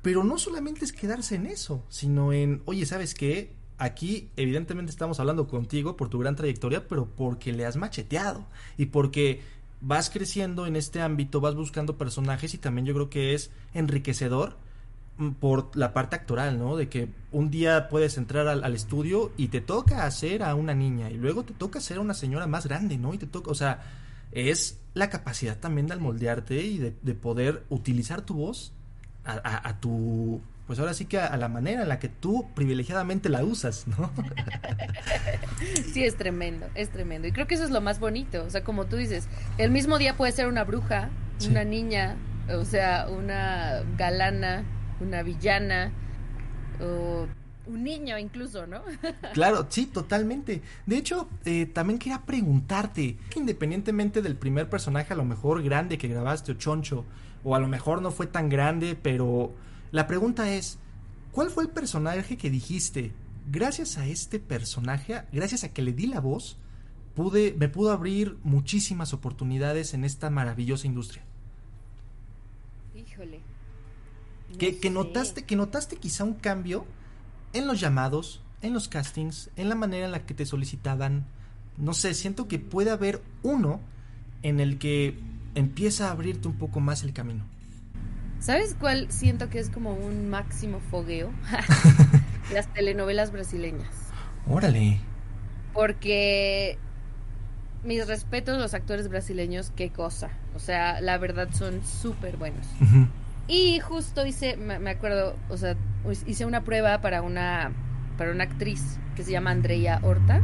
[SPEAKER 4] Pero no solamente es quedarse en eso, sino en, oye, ¿sabes qué? Aquí evidentemente estamos hablando contigo por tu gran trayectoria, pero porque le has macheteado y porque vas creciendo en este ámbito, vas buscando personajes y también yo creo que es enriquecedor mm, por la parte actoral, ¿no? De que un día puedes entrar al, estudio y te toca hacer a una niña y luego te toca hacer a una señora más grande, ¿no? Y te toca, o sea, es la capacidad también de moldearte y de, de poder utilizar tu voz a tu, pues ahora sí que a, a la manera en la que tú privilegiadamente la usas, ¿no?
[SPEAKER 1] Sí, es tremendo, es tremendo. Y creo que eso es lo más bonito. O sea, como tú dices, el mismo día puede ser una bruja,
[SPEAKER 4] Sí.
[SPEAKER 1] una niña, o sea, una galana, una villana, o un niño incluso, ¿no?
[SPEAKER 4] Claro, sí, totalmente. De hecho, eh, también quería preguntarte, independientemente del primer personaje a lo mejor grande que grabaste o choncho, o a lo mejor no fue tan grande, pero la pregunta es, ¿cuál fue el personaje que dijiste? Gracias a este personaje, gracias a que le di la voz, pude, me pudo abrir muchísimas oportunidades en esta maravillosa industria.
[SPEAKER 1] Híjole.
[SPEAKER 4] que,
[SPEAKER 1] No
[SPEAKER 4] que notaste, que notaste quizá un cambio en los llamados, en los castings, en la manera en la que te solicitaban. No sé, siento que puede haber uno en el que empieza a abrirte un poco más el camino.
[SPEAKER 1] ¿Sabes cuál siento que es como un máximo fogueo? Las telenovelas brasileñas.
[SPEAKER 4] Órale.
[SPEAKER 1] Porque mis respetos los actores brasileños, qué cosa. O sea, la verdad son súper buenos. Y justo hice, me, me acuerdo, o sea, hice una prueba para una para una actriz que se llama Andrea Horta,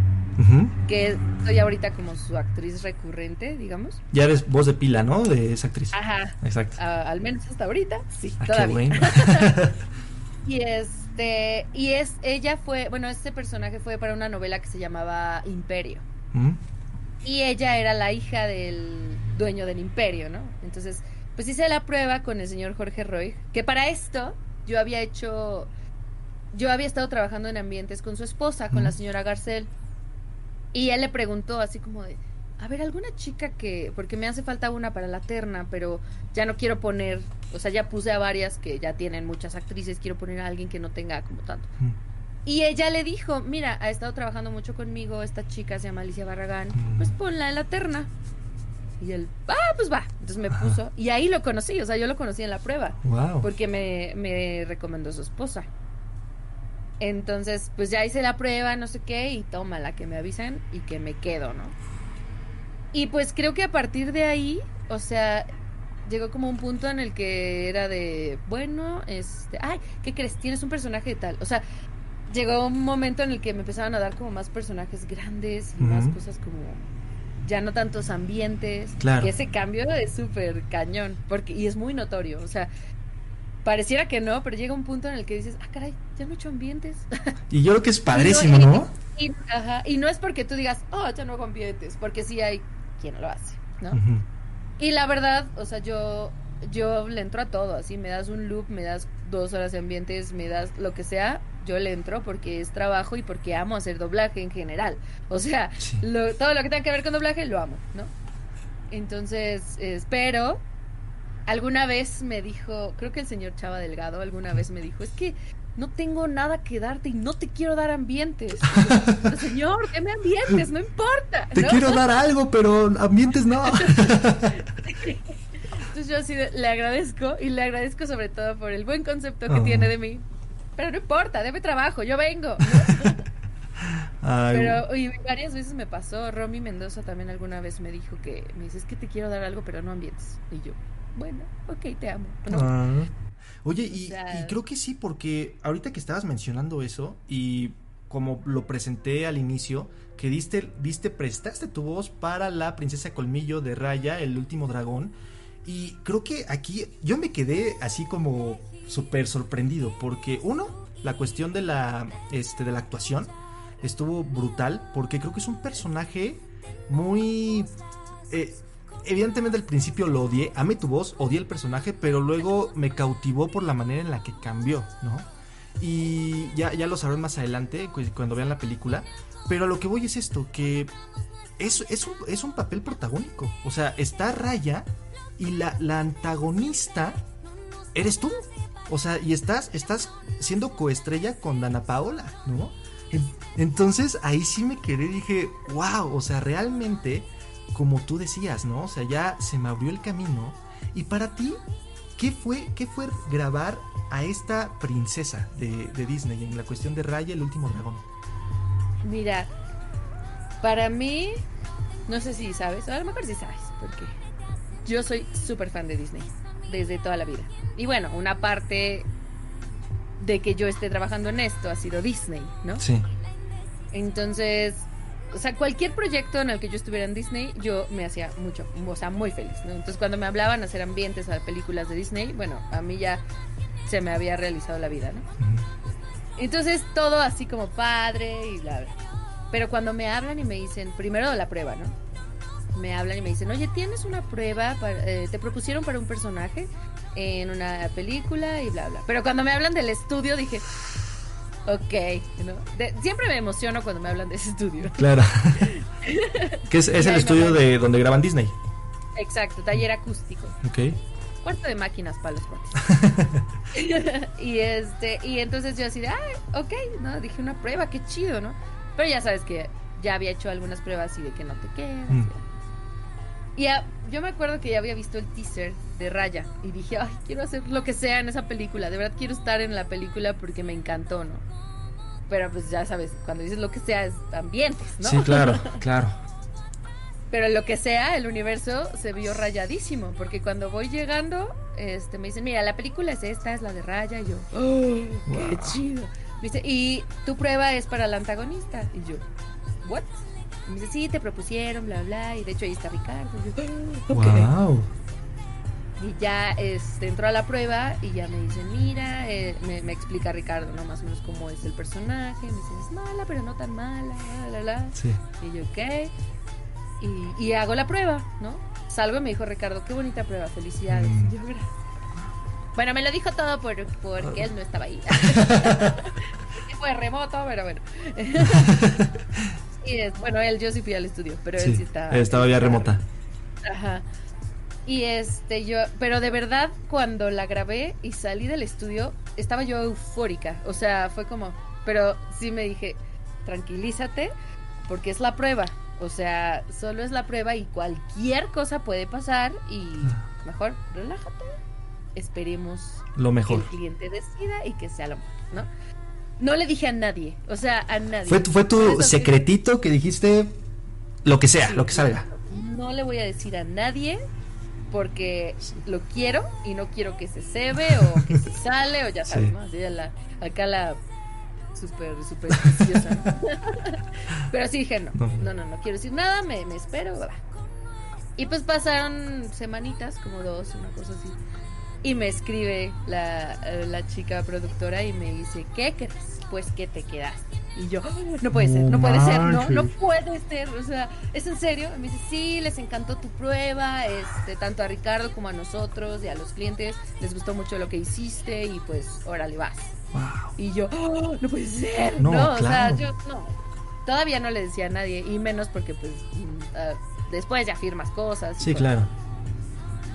[SPEAKER 1] Que soy ahorita como su actriz recurrente, digamos.
[SPEAKER 4] Ya eres voz de pila, ¿no? De esa actriz.
[SPEAKER 1] Ajá.
[SPEAKER 4] Exacto.
[SPEAKER 1] a- al menos hasta ahorita, sí,
[SPEAKER 4] Ah, qué
[SPEAKER 1] todavía.
[SPEAKER 4] bueno.
[SPEAKER 1] Y este, y es, ella fue, bueno, este personaje fue para una novela que se llamaba Imperio. Y ella era la hija del dueño del imperio, ¿no? Entonces, pues hice la prueba con el señor Jorge Roy, que para esto yo había hecho, yo había estado trabajando en ambientes con su esposa, con la señora Garcel. Y él le preguntó así como de, a ver, alguna chica que, porque me hace falta una para la terna, pero ya no quiero poner, o sea, ya puse a varias que ya tienen muchas actrices, quiero poner a alguien que no tenga como tanto.
[SPEAKER 4] Ujú.
[SPEAKER 1] Y ella le dijo, mira, ha estado trabajando mucho conmigo, esta chica se llama Alicia Barragán,
[SPEAKER 4] Mm.
[SPEAKER 1] pues ponla en la terna. Y él, ah, pues va. Entonces me
[SPEAKER 4] Ajá.
[SPEAKER 1] puso, y ahí lo conocí, o sea, yo lo conocí en la prueba,
[SPEAKER 4] Wow.
[SPEAKER 1] porque me, me recomendó su esposa. Entonces, pues ya hice la prueba, no sé qué, y toma la que me avisen y que me quedo, ¿no? Y pues creo que a partir de ahí, o sea, llegó como un punto en el que era de, bueno, este, ay, ¿qué crees? Tienes un personaje de tal. O sea, llegó un momento en el que me empezaban a dar como más personajes grandes y más cosas como ya no tantos ambientes.
[SPEAKER 4] Claro.
[SPEAKER 1] Que ese cambio es súper cañón, porque y es muy notorio, o sea, pareciera que no, pero llega un punto en el que dices, ah, caray, ya no he hecho ambientes.
[SPEAKER 4] Y yo creo que es padrísimo,
[SPEAKER 1] Y no-
[SPEAKER 4] ¿no?
[SPEAKER 1] Y, ajá, y no es porque tú digas, oh, ya no hago ambientes, porque sí hay quien lo hace, ¿no? Y la verdad, o sea, yo, yo le entro a todo, así, me das un loop, me das dos horas de ambientes, me das lo que sea, yo le entro porque es trabajo y porque amo hacer doblaje en general. O sea,
[SPEAKER 4] Sí.
[SPEAKER 1] lo- todo lo que tenga que ver con doblaje lo amo, ¿no? Entonces, espero. Alguna vez me dijo, creo que el señor Chava Delgado alguna vez me dijo, es que no tengo nada que darte y no te quiero dar ambientes. Yo, señor, deme ambientes, no importa.
[SPEAKER 4] Te
[SPEAKER 1] ¿no?
[SPEAKER 4] quiero dar algo, pero ambientes no.
[SPEAKER 1] Entonces yo así le agradezco y le agradezco sobre todo por el buen concepto que
[SPEAKER 4] Oh.
[SPEAKER 1] tiene de mí. Pero no importa, deme trabajo, yo vengo. Pero y varias veces me pasó, Romy Mendoza también alguna vez me dijo que me dice, es que te quiero dar algo, pero no ambientes. Y yo, bueno, ok, te amo. ¿no?
[SPEAKER 4] Ah. Oye, y,
[SPEAKER 1] O sea-
[SPEAKER 4] y creo que sí, porque ahorita que estabas mencionando eso, y como lo presenté al inicio, que diste, diste, prestaste tu voz para la princesa Colmillo de Raya, el último dragón. Y creo que aquí yo me quedé así como súper sorprendido, porque uno, la cuestión de la, este, de la actuación estuvo brutal, porque creo que es un personaje muy... eh, evidentemente al principio lo odié, amé tu voz, odié el personaje, pero luego me cautivó por la manera en la que cambió, ¿no? Y ya, ya lo sabrán más adelante cu- cuando vean la película. Pero a lo que voy es esto, que es, un, es un papel protagónico. O sea, está Raya y la, la antagonista eres tú. O sea, y estás, estás siendo coestrella con Dana Paola, ¿no? En- Entonces ahí sí me quedé, dije, wow, o sea, realmente, como tú decías, ¿no? O sea, ya se me abrió el camino. Y para ti, ¿qué fue, qué fue grabar a esta princesa de, de Disney en la cuestión de Raya, el último dragón?
[SPEAKER 1] Mira, para mí, no sé si sabes, a lo mejor sí sabes, porque yo soy súper fan de Disney desde toda la vida. Y bueno, una parte de que yo esté trabajando en esto ha sido Disney, ¿no?
[SPEAKER 4] Sí.
[SPEAKER 1] Entonces, o sea, cualquier proyecto en el que yo estuviera en Disney, yo me hacía mucho, o sea, muy feliz, ¿no? Entonces, cuando me hablaban hacer ambientes a películas de Disney, bueno, a mí ya se me había realizado la vida, ¿no? Entonces, todo así como padre y bla, bla. Pero cuando me hablan y me dicen, primero la prueba, ¿no? Me hablan y me dicen, oye, ¿tienes una prueba? Para, eh, te propusieron para un personaje en una película y bla, bla. Pero cuando me hablan del estudio, dije, ok, ¿no? De- siempre me emociono cuando me hablan de ese estudio.
[SPEAKER 4] Claro. Que es, es el estudio de donde graban Disney.
[SPEAKER 1] Exacto, taller acústico.
[SPEAKER 4] Ok.
[SPEAKER 1] Cuarto de máquinas para los cuates. y este, y entonces yo así de, ah, ok, no, dije una prueba, qué chido, ¿no? Pero ya sabes que ya había hecho algunas pruebas y de que no te quedas.
[SPEAKER 4] Mm.
[SPEAKER 1] Y yo me acuerdo que ya había visto el teaser de Raya y dije, ay, quiero hacer lo que sea en esa película. De verdad quiero estar en la película porque me encantó, ¿no? Pero pues ya sabes, cuando dices lo que sea es ambientes, ¿no?
[SPEAKER 4] Sí, claro, claro.
[SPEAKER 1] Pero lo que sea, el universo se vio rayadísimo, porque cuando voy llegando, este, me dicen, mira, la película es esta, es la de Raya, y yo, oh, qué chido. Me dice, y tu prueba es para la antagonista, y yo, what? Y me dice, sí, te propusieron, bla, bla, y de hecho ahí está Ricardo, y yo, "Oh, ok".
[SPEAKER 4] Wow.
[SPEAKER 1] Y ya este, entró a la prueba y ya me dicen, mira, eh, me, me explica Ricardo, ¿no? Más o menos cómo es el personaje, me dice, es mala, pero no tan mala, bla, bla, bla.
[SPEAKER 4] Sí.
[SPEAKER 1] Y yo, ok. Y, y hago la prueba, ¿no? Salgo y me dijo Ricardo, qué bonita prueba, felicidades.
[SPEAKER 4] Mm.
[SPEAKER 1] Y yo, gracias. Bueno, me lo dijo todo por, porque él no estaba ahí. Fue remoto, pero bueno. es, bueno, él, yo sí fui al estudio, pero él
[SPEAKER 4] Sí,
[SPEAKER 1] estaba.
[SPEAKER 4] estaba vía remota.
[SPEAKER 1] Ajá. Y este, yo, pero de verdad, cuando la grabé y salí del estudio, estaba yo eufórica. O sea, fue como, pero sí me dije, tranquilízate, porque es la prueba. O sea, solo es la prueba y cualquier cosa puede pasar y mejor relájate. Esperemos
[SPEAKER 4] Lo mejor.
[SPEAKER 1] que el cliente decida y que sea lo mejor, ¿no? No le dije a nadie, o sea, a nadie.
[SPEAKER 4] Fue, tu- fue tu
[SPEAKER 1] sí-
[SPEAKER 4] secretito que dijiste lo que sea,
[SPEAKER 1] Sí,
[SPEAKER 4] lo que salga.
[SPEAKER 1] No le voy a decir a nadie porque lo quiero y no quiero que se cebe o que se sale o ya sabes,
[SPEAKER 4] Sí.
[SPEAKER 1] ¿no? Así de la, acá la súper supersticiosa. Pero sí dije no,
[SPEAKER 4] No.
[SPEAKER 1] no, no, quiero decir nada, me, me espero. va. Y pues pasaron semanitas, como dos, una cosa así. Y me escribe la, la chica productora y me dice, ¿qué crees? Pues que te quedaste. Y yo, "Oh, no puede ser, no puede ser, no, no puede ser. O sea, ¿es en serio? Y me dice, sí, les encantó tu prueba, este, tanto a Ricardo como a nosotros y a los clientes. Les gustó mucho lo que hiciste y pues, órale, vas.
[SPEAKER 4] Wow.
[SPEAKER 1] Y yo, "Oh, no puede ser.
[SPEAKER 4] No,
[SPEAKER 1] No, o sea, yo no. Todavía no le decía a nadie, y menos porque pues ah, después ya firmas cosas.
[SPEAKER 4] Sí, claro.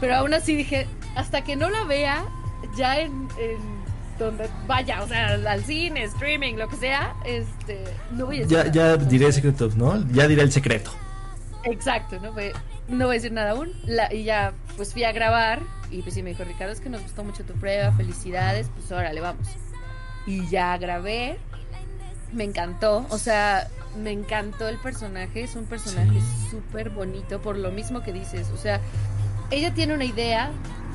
[SPEAKER 1] Pero aún así dije, hasta que no la vea, ya en, en donde vaya, o sea, al, cine, streaming, lo que sea, este, no voy a decir
[SPEAKER 4] Ya,
[SPEAKER 1] nada.
[SPEAKER 4] ya diré secretos, ¿no? Ya diré el secreto.
[SPEAKER 1] Exacto, no voy, no voy a decir nada aún. La- y ya, pues fui a grabar, y pues sí me dijo, Ricardo, es que nos gustó mucho tu prueba, felicidades, pues órale, vamos. Y ya grabé, me encantó, o sea, me encantó el personaje, es un personaje
[SPEAKER 4] Sí.
[SPEAKER 1] súper bonito, por lo mismo que dices, o sea, ella tiene una idea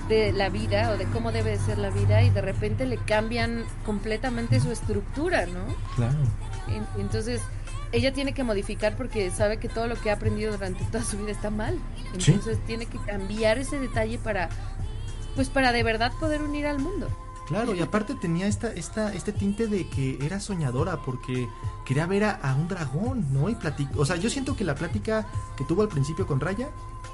[SPEAKER 1] de la vida o de cómo debe de ser la vida y de repente le cambian completamente su estructura, ¿no?
[SPEAKER 4] Claro.
[SPEAKER 1] En- Entonces, ella tiene que modificar porque sabe que todo lo que ha aprendido durante toda su vida está mal.
[SPEAKER 4] Sí.
[SPEAKER 1] Entonces, tiene que cambiar ese detalle para, pues, para de verdad poder unir al mundo.
[SPEAKER 4] Claro, y aparte tenía esta, esta, este tinte de que era soñadora porque quería ver a, a un dragón, ¿no? Y platicó. O sea, yo siento que la plática que tuvo al principio con Raya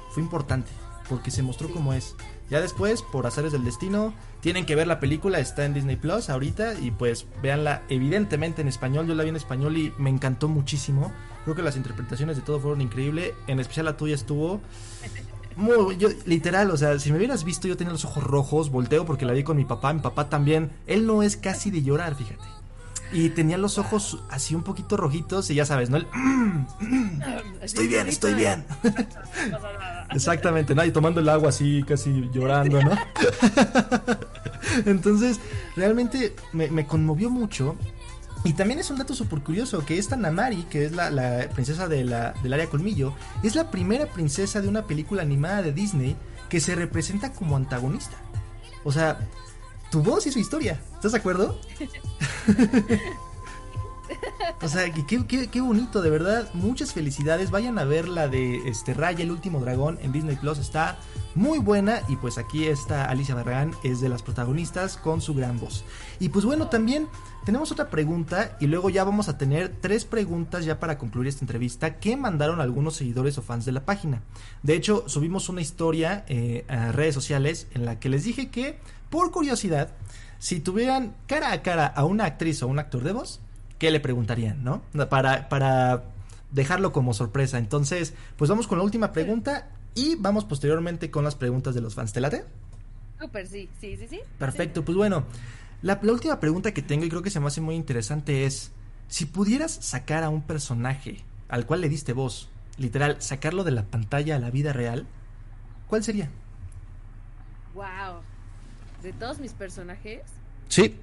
[SPEAKER 4] fue importante porque se mostró como es. Ya después, por azares del destino, tienen que ver la película, está en Disney Plus ahorita y pues véanla evidentemente en español. Yo la vi en español y me encantó muchísimo. Creo que las interpretaciones de todo fueron increíbles. En especial la tuya estuvo muy, yo, literal, o sea, si me hubieras visto, yo tenía los ojos rojos, volteo porque la vi con mi papá, mi papá también, él no es casi de llorar, fíjate. Y tenía los ojos así un poquito rojitos y ya sabes, ¿no? El, estoy bien, estoy bien. Exactamente, ¿no? Y tomando el agua así, casi llorando, ¿no? Entonces, realmente me, me conmovió mucho. Y también es un dato súper curioso que esta Namari, que es la, la princesa de la- del área colmillo, es la primera princesa de una película animada de Disney que se representa como antagonista. O sea, tu voz y su historia. ¿Estás de acuerdo? O sea, qué, qué- qué bonito, de verdad. Muchas felicidades. Vayan a ver la de este Raya, el último dragón en Disney Plus. Está muy buena. Y pues aquí está Alicia Barragán, es de las protagonistas con su gran voz. Y pues bueno, también tenemos otra pregunta. Y luego ya vamos a tener tres preguntas ya para concluir esta entrevista que mandaron algunos seguidores o fans de la página. De hecho, subimos una historia eh, a redes sociales en la que les dije que, por curiosidad, si tuvieran cara a cara a una actriz o un actor de voz, ¿qué le preguntarían, no? Para, para dejarlo como sorpresa. Entonces, pues vamos con la última pregunta y vamos posteriormente con las preguntas de los fans. ¿Te late?
[SPEAKER 1] Súper, sí, sí, sí, sí.
[SPEAKER 4] Perfecto, pues bueno, la, la última pregunta que tengo y creo que se me hace muy interesante es, si pudieras sacar a un personaje al cual le diste voz, literal, sacarlo de la pantalla a la vida real, ¿cuál sería?
[SPEAKER 1] Wow. ¿De todos mis personajes?
[SPEAKER 4] Sí.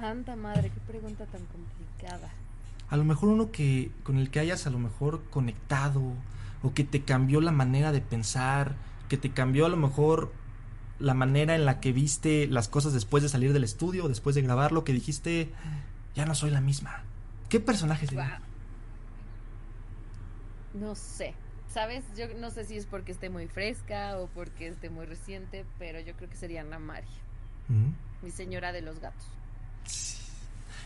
[SPEAKER 1] Santa madre, qué pregunta tan complicada.
[SPEAKER 4] A lo mejor uno que con el que hayas a lo mejor conectado o que te cambió la manera de pensar, que te cambió a lo mejor la manera en la que viste las cosas después de salir del estudio, después de grabarlo, que dijiste, ya no soy la misma. ¿Qué personaje sería?
[SPEAKER 1] Wow. No sé. ¿Sabes? Yo no sé si es porque esté muy fresca o porque esté muy reciente, pero yo creo que sería Ana María. Mi señora de los gatos.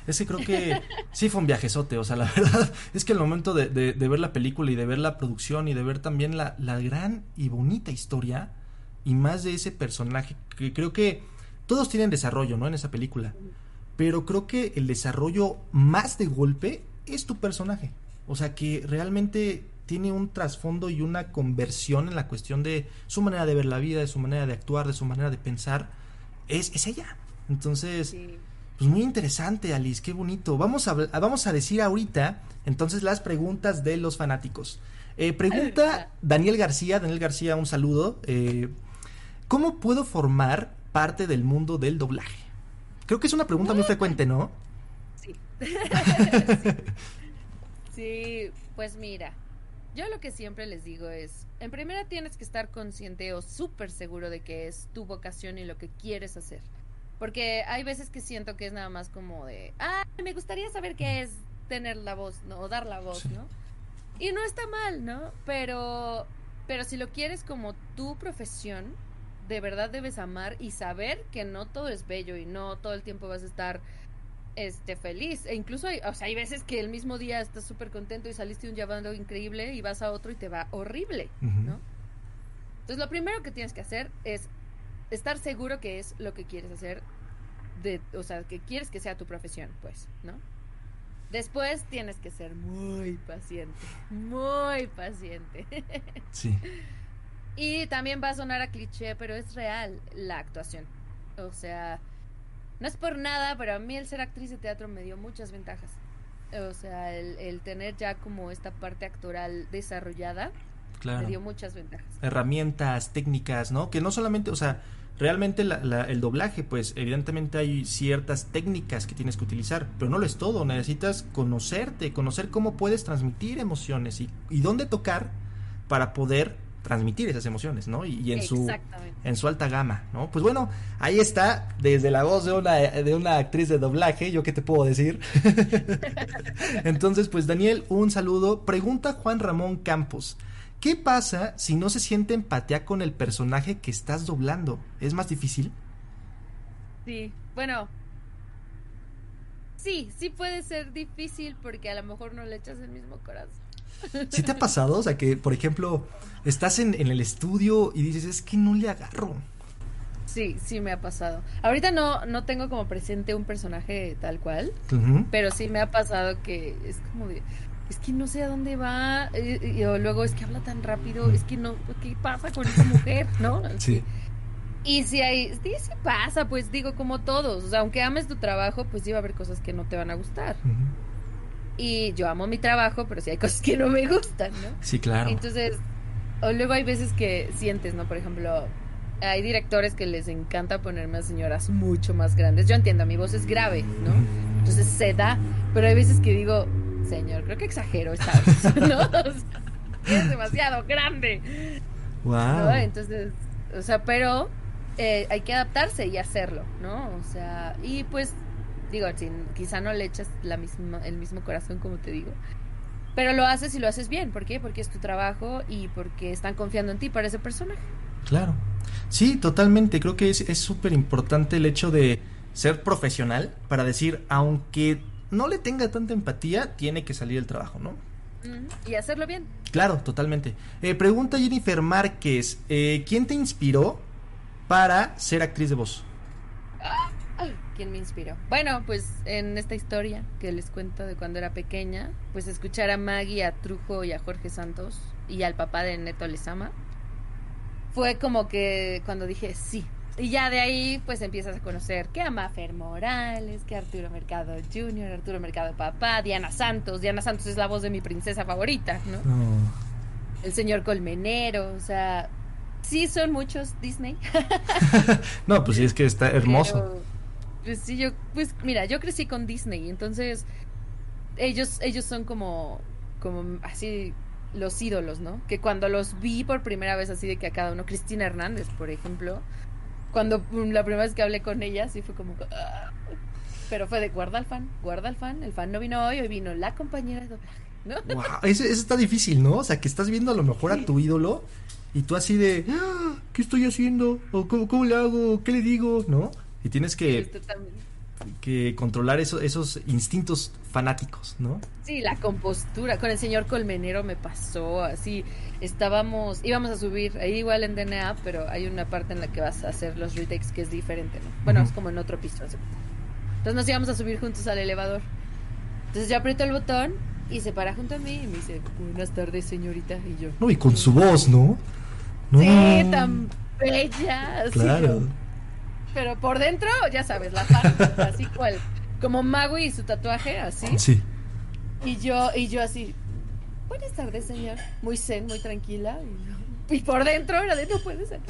[SPEAKER 4] Es que creo que sí fue un viajezote, o sea, la verdad es que el momento de, de- de ver la película y de ver la producción y de ver también la, la gran y bonita historia y más de ese personaje que creo que todos tienen desarrollo, ¿no? En esa película. Pero creo que el desarrollo más de golpe es tu personaje. O sea, que realmente tiene un trasfondo y una conversión en la cuestión de su manera de ver la vida, de su manera de actuar, de su manera de pensar. Es, es ella. Entonces,
[SPEAKER 1] Sí.
[SPEAKER 4] pues muy interesante, Alice, qué bonito. Vamos a, vamos a decir ahorita, entonces, las preguntas de los fanáticos. Eh, pregunta Daniel García, Daniel García, un saludo. Eh, ¿Cómo puedo formar parte del mundo del doblaje? Creo que es una pregunta muy frecuente, ¿no?
[SPEAKER 1] Sí. sí, pues mira, yo lo que siempre les digo es, en primera tienes que estar consciente o súper seguro de que es tu vocación y lo que quieres hacer. Porque hay veces que siento que es nada más como de, ah, me gustaría saber qué es tener la voz, ¿no? O dar la voz,
[SPEAKER 4] Sí.
[SPEAKER 1] ¿no? Y no está mal, ¿no? Pero, pero si lo quieres como tu profesión, de verdad debes amar y saber que no todo es bello y no todo el tiempo vas a estar este feliz e incluso hay, o sea, hay veces que el mismo día estás súper contento y saliste un llamado increíble y vas a otro y te va horrible. ¿no? Entonces lo primero que tienes que hacer es estar seguro que es lo que quieres hacer, de, o sea, que quieres que sea tu profesión, pues, ¿no? Después tienes que ser muy paciente, muy paciente.
[SPEAKER 4] Sí.
[SPEAKER 1] Y también va a sonar a cliché, pero es real la actuación. O sea, no es por nada, pero a mí el ser actriz de teatro me dio muchas ventajas. O sea, el, el tener ya como esta parte actoral desarrollada
[SPEAKER 4] Claro.
[SPEAKER 1] me dio muchas ventajas.
[SPEAKER 4] herramientas, técnicas, ¿no? Que no solamente, o sea, realmente la- la- el doblaje, pues evidentemente hay ciertas técnicas que tienes que utilizar, pero no lo es todo, necesitas conocerte, conocer cómo puedes transmitir emociones y, y dónde tocar para poder transmitir esas emociones, ¿no? Y, y en su en su alta gama, ¿no? Pues bueno, ahí está, desde la voz de una, de una actriz de doblaje, yo qué te puedo decir. Entonces, pues Daniel, un saludo. Pregunta Juan Ramón Campos. ¿Qué pasa si no se siente empatía con el personaje que estás doblando? ¿Es más difícil?
[SPEAKER 1] Sí, bueno. Sí, sí puede ser difícil porque a lo mejor no le echas el mismo corazón.
[SPEAKER 4] ¿Sí te ha pasado? O sea, que, por ejemplo, estás en, en el estudio y dices, es que no le agarro.
[SPEAKER 1] Sí, sí me ha pasado. Ahorita no, no tengo como presente un personaje tal cual, pero sí me ha pasado que es como de, es que no sé a dónde va, y, o luego es que habla tan rápido, es que no, ¿qué pasa con esa mujer? ¿No?
[SPEAKER 4] Sí.
[SPEAKER 1] Y si hay, sí, sí pasa, pues digo, como todos, o sea, aunque ames tu trabajo, pues sí va a haber cosas que no te van a gustar.
[SPEAKER 4] Ujú.
[SPEAKER 1] Y yo amo mi trabajo, pero sí hay cosas que no me gustan, ¿no?
[SPEAKER 4] Sí, claro.
[SPEAKER 1] Entonces, o luego hay veces que sientes, ¿no? Por ejemplo, hay directores que les encanta ponerme a señoras mucho más grandes. Yo entiendo, mi voz es grave, ¿no? Entonces se da, pero hay veces que digo, señor, creo que exagero esta vez, ¿no? O sea, es demasiado grande,
[SPEAKER 4] Wow.
[SPEAKER 1] ¿no? Entonces, o sea, pero eh, hay que adaptarse y hacerlo, ¿no? O sea, y pues, digo, sin, quizá no le echas la misma, el mismo corazón como te digo, pero lo haces y lo haces bien. ¿Por qué? Porque es tu trabajo y porque están confiando en ti para ese personaje.
[SPEAKER 4] Claro. Sí, totalmente. Creo que es es súper importante el hecho de ser profesional para decir, aunque no le tenga tanta empatía, tiene que salir el trabajo, ¿no?
[SPEAKER 1] Y hacerlo bien.
[SPEAKER 4] Claro, totalmente. Eh, pregunta Jennifer Márquez, eh, ¿quién te inspiró para ser actriz de voz?
[SPEAKER 1] ¿Quién me inspiró? Bueno, pues en esta historia que les cuento de cuando era pequeña, pues escuchar a Maggie, a Trujo y a Jorge Santos y al papá de Neto Lezama, fue como que cuando dije sí. Y ya de ahí pues empiezas a conocer que a Mafer Morales, que Arturo Mercado Jr., Arturo Mercado Papá, Diana Santos. Diana Santos es la voz de mi princesa favorita, ¿no? El señor Colmenero, o sea, sí son muchos Disney.
[SPEAKER 4] no, pues sí, es que está hermoso.
[SPEAKER 1] Pues sí, yo, pues mira, yo crecí con Disney, entonces ellos, ellos son como, como así los ídolos, ¿no? Que cuando los vi por primera vez así de que a cada uno, Cristina Hernández, por ejemplo, cuando mm, la primera vez que hablé con ella, sí fue como... Ah", pero fue de guarda al fan, guarda al fan, el fan no vino hoy, hoy vino la compañera de doblaje, ¿no?
[SPEAKER 4] Wow, eso, está difícil, ¿no? O sea, que estás viendo a lo mejor a tu ídolo y tú así de, ah, ¿qué estoy haciendo? ¿O cómo, cómo le hago? ¿Qué le digo? ¿No? Y tienes que que controlar esos instintos fanáticos, ¿no?
[SPEAKER 1] Sí, la compostura. Con el señor Colmenero me pasó así. Estábamos, íbamos a subir, ahí igual en DNA, pero hay una parte en la que vas a hacer los retakes que es diferente, ¿no? Bueno, es como en otro piso. Entonces nos íbamos a subir juntos al elevador. Entonces yo aprieto el botón y se para junto a mí y me dice, buenas tardes, señorita. Y yo.
[SPEAKER 4] No, y con su voz, ¿no?
[SPEAKER 1] Sí, tan bella. Claro. Pero por dentro, ya sabes, la parte, así cual. Como Mago y su tatuaje, así.
[SPEAKER 4] Sí.
[SPEAKER 1] Y yo, y yo así, buenas tardes, señor. Muy zen, muy tranquila. Y, por dentro era de, no puede ser,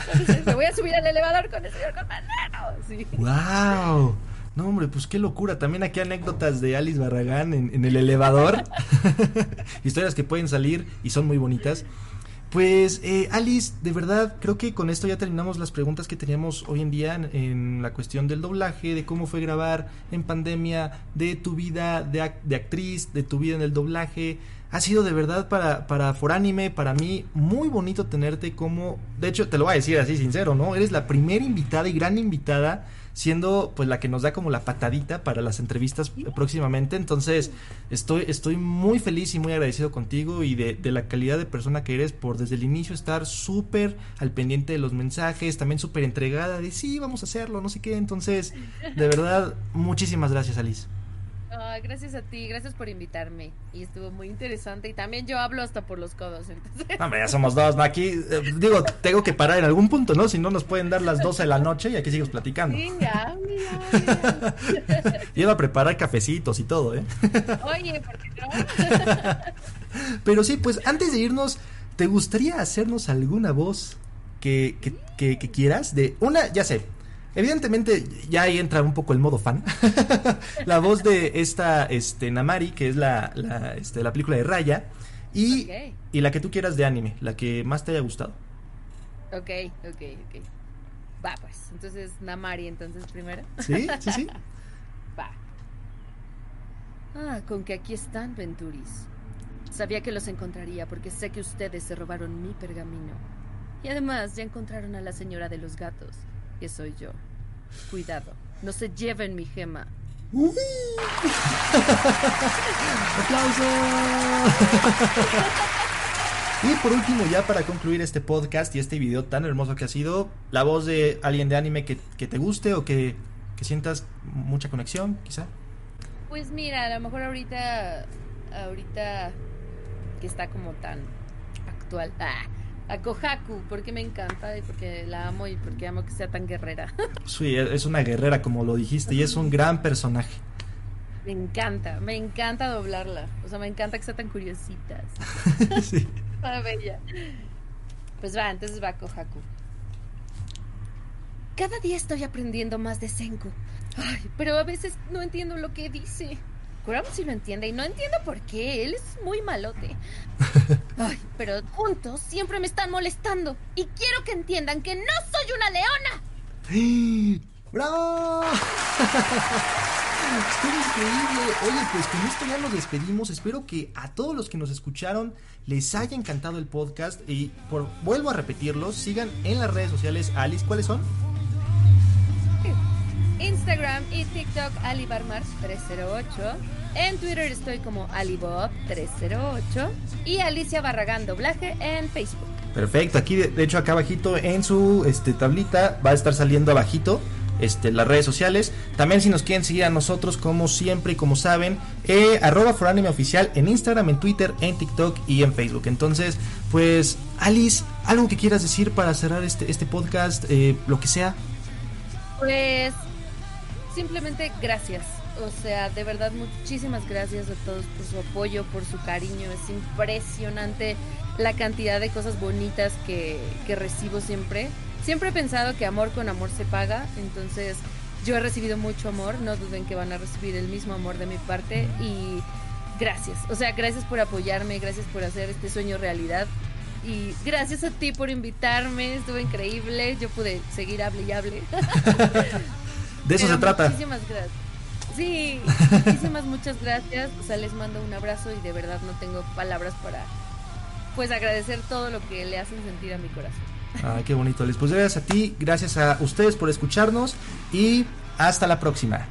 [SPEAKER 1] Me voy a subir al elevador con el señor Colmenero. Sí.
[SPEAKER 4] ¡Wow! No, hombre, pues qué locura. También aquí anécdotas de Alice Barragán en, en el elevador. Historias que pueden salir y son muy bonitas. Pues eh, Alice, de verdad creo que con esto ya terminamos las preguntas que teníamos hoy en día en, la cuestión del doblaje, de cómo fue grabar en pandemia, de tu vida de, de, actriz, de tu vida en el doblaje. Ha sido de verdad para, para Foránime, para mí, muy bonito tenerte como... De hecho, te lo voy a decir así sincero, ¿no? Eres la primera invitada y gran invitada siendo pues la que nos da como la patadita para las entrevistas próximamente. Entonces, estoy, estoy muy feliz y muy agradecido contigo y de, de la calidad de persona que eres por desde el inicio estar súper al pendiente de los mensajes, también súper entregada de sí, vamos a hacerlo, no sé qué. Entonces, de verdad, muchísimas gracias, Alice
[SPEAKER 1] gracias a ti, gracias por invitarme. Y estuvo muy interesante. Y también yo hablo hasta por los codos. Entonces...
[SPEAKER 4] ya somos dos, ¿no? Aquí, eh, digo, tengo que parar en algún punto, ¿no? Si no, nos pueden dar las 12 de la noche y aquí seguimos platicando.
[SPEAKER 1] Sí, ya, ya,
[SPEAKER 4] Iba a preparar cafecitos y todo, ¿eh?
[SPEAKER 1] Oye, ¿por qué no?
[SPEAKER 4] Pero sí, pues antes de irnos, ¿te gustaría hacernos alguna voz que, que, que quieras? De una, ya sé, Evidentemente ya ahí entra un poco el modo fan. la voz de esta este, Namari, que es la, la, este, la película de Raya, y, y la que tú quieras de anime, la que más te haya gustado.
[SPEAKER 1] Ok, ok, ok. Va, pues. Entonces, Namari, entonces primero.
[SPEAKER 4] Sí, sí, sí.
[SPEAKER 1] Va. Ah, con que aquí están, Venturis. Sabía que los encontraría porque sé que ustedes se robaron mi pergamino. Y además ya encontraron a la señora de los gatos que soy yo. Cuidado, no se lleven mi gema.
[SPEAKER 4] ¡Aplauso! y por último, ya para concluir este podcast y este video tan hermoso que ha sido, la voz de alguien de anime que, te guste o que, que, sientas mucha conexión, quizá.
[SPEAKER 1] Pues mira, a lo mejor ahorita, ahorita que está como tan actual. Ah, a Kohaku, porque me encanta y porque la amo y porque amo que sea tan guerrera.
[SPEAKER 4] Sí, es una guerrera, como lo dijiste, y es un gran personaje.
[SPEAKER 1] Me encanta, me encanta doblarla. O sea, me encanta que sea tan curiositas. sí. bella. Pues va, entonces va Kohaku. Cada día estoy aprendiendo más de Senku. Ay, pero a veces no entiendo lo que dice. Kurama sí lo entiende y no entiendo por qué. Él es muy malote. Ay, pero juntos siempre me están molestando. Y quiero que entiendan que no soy una leona.
[SPEAKER 4] ¡Bravo! Estuvo increíble. Oye, pues con esto ya nos despedimos. Espero que a todos los que nos escucharon les haya encantado el podcast. Y por, vuelvo a repetirlo, sigan en las redes sociales. Alice, ¿cuáles son?
[SPEAKER 1] Instagram y TikTok alibarmars308. En Twitter estoy como alibob308 y Alicia Barragán Doblaje en Facebook.
[SPEAKER 4] Perfecto, aquí de, hecho acá abajito en su este, tablita va a estar saliendo abajito este, las redes sociales. También si nos quieren seguir a nosotros, como siempre y como saben, eh, arroba Foranime Oficial en Instagram, en Twitter, en TikTok y en Facebook. Entonces, pues, Alice, algo que quieras decir para cerrar este, este podcast, eh, lo que sea.
[SPEAKER 1] Pues, simplemente gracias. O sea, de verdad, muchísimas gracias a todos por su apoyo, por su cariño. Es impresionante la cantidad de cosas bonitas que, que recibo siempre. Siempre he pensado que amor con amor se paga, entonces yo he recibido mucho amor, no duden que van a recibir el mismo amor de mi parte y gracias, o sea, gracias por apoyarme, gracias por hacer este sueño realidad y gracias a ti por invitarme, estuvo increíble, yo pude seguir hable y hable.
[SPEAKER 4] de eso se trata.
[SPEAKER 1] Muchísimas gracias. Sí, muchísimas muchas gracias, o sea, les mando un abrazo y de verdad no tengo palabras para pues agradecer todo lo que le hacen sentir a mi corazón.
[SPEAKER 4] Ah, qué bonito, Les Pues gracias a ti, gracias a ustedes por escucharnos y hasta la próxima.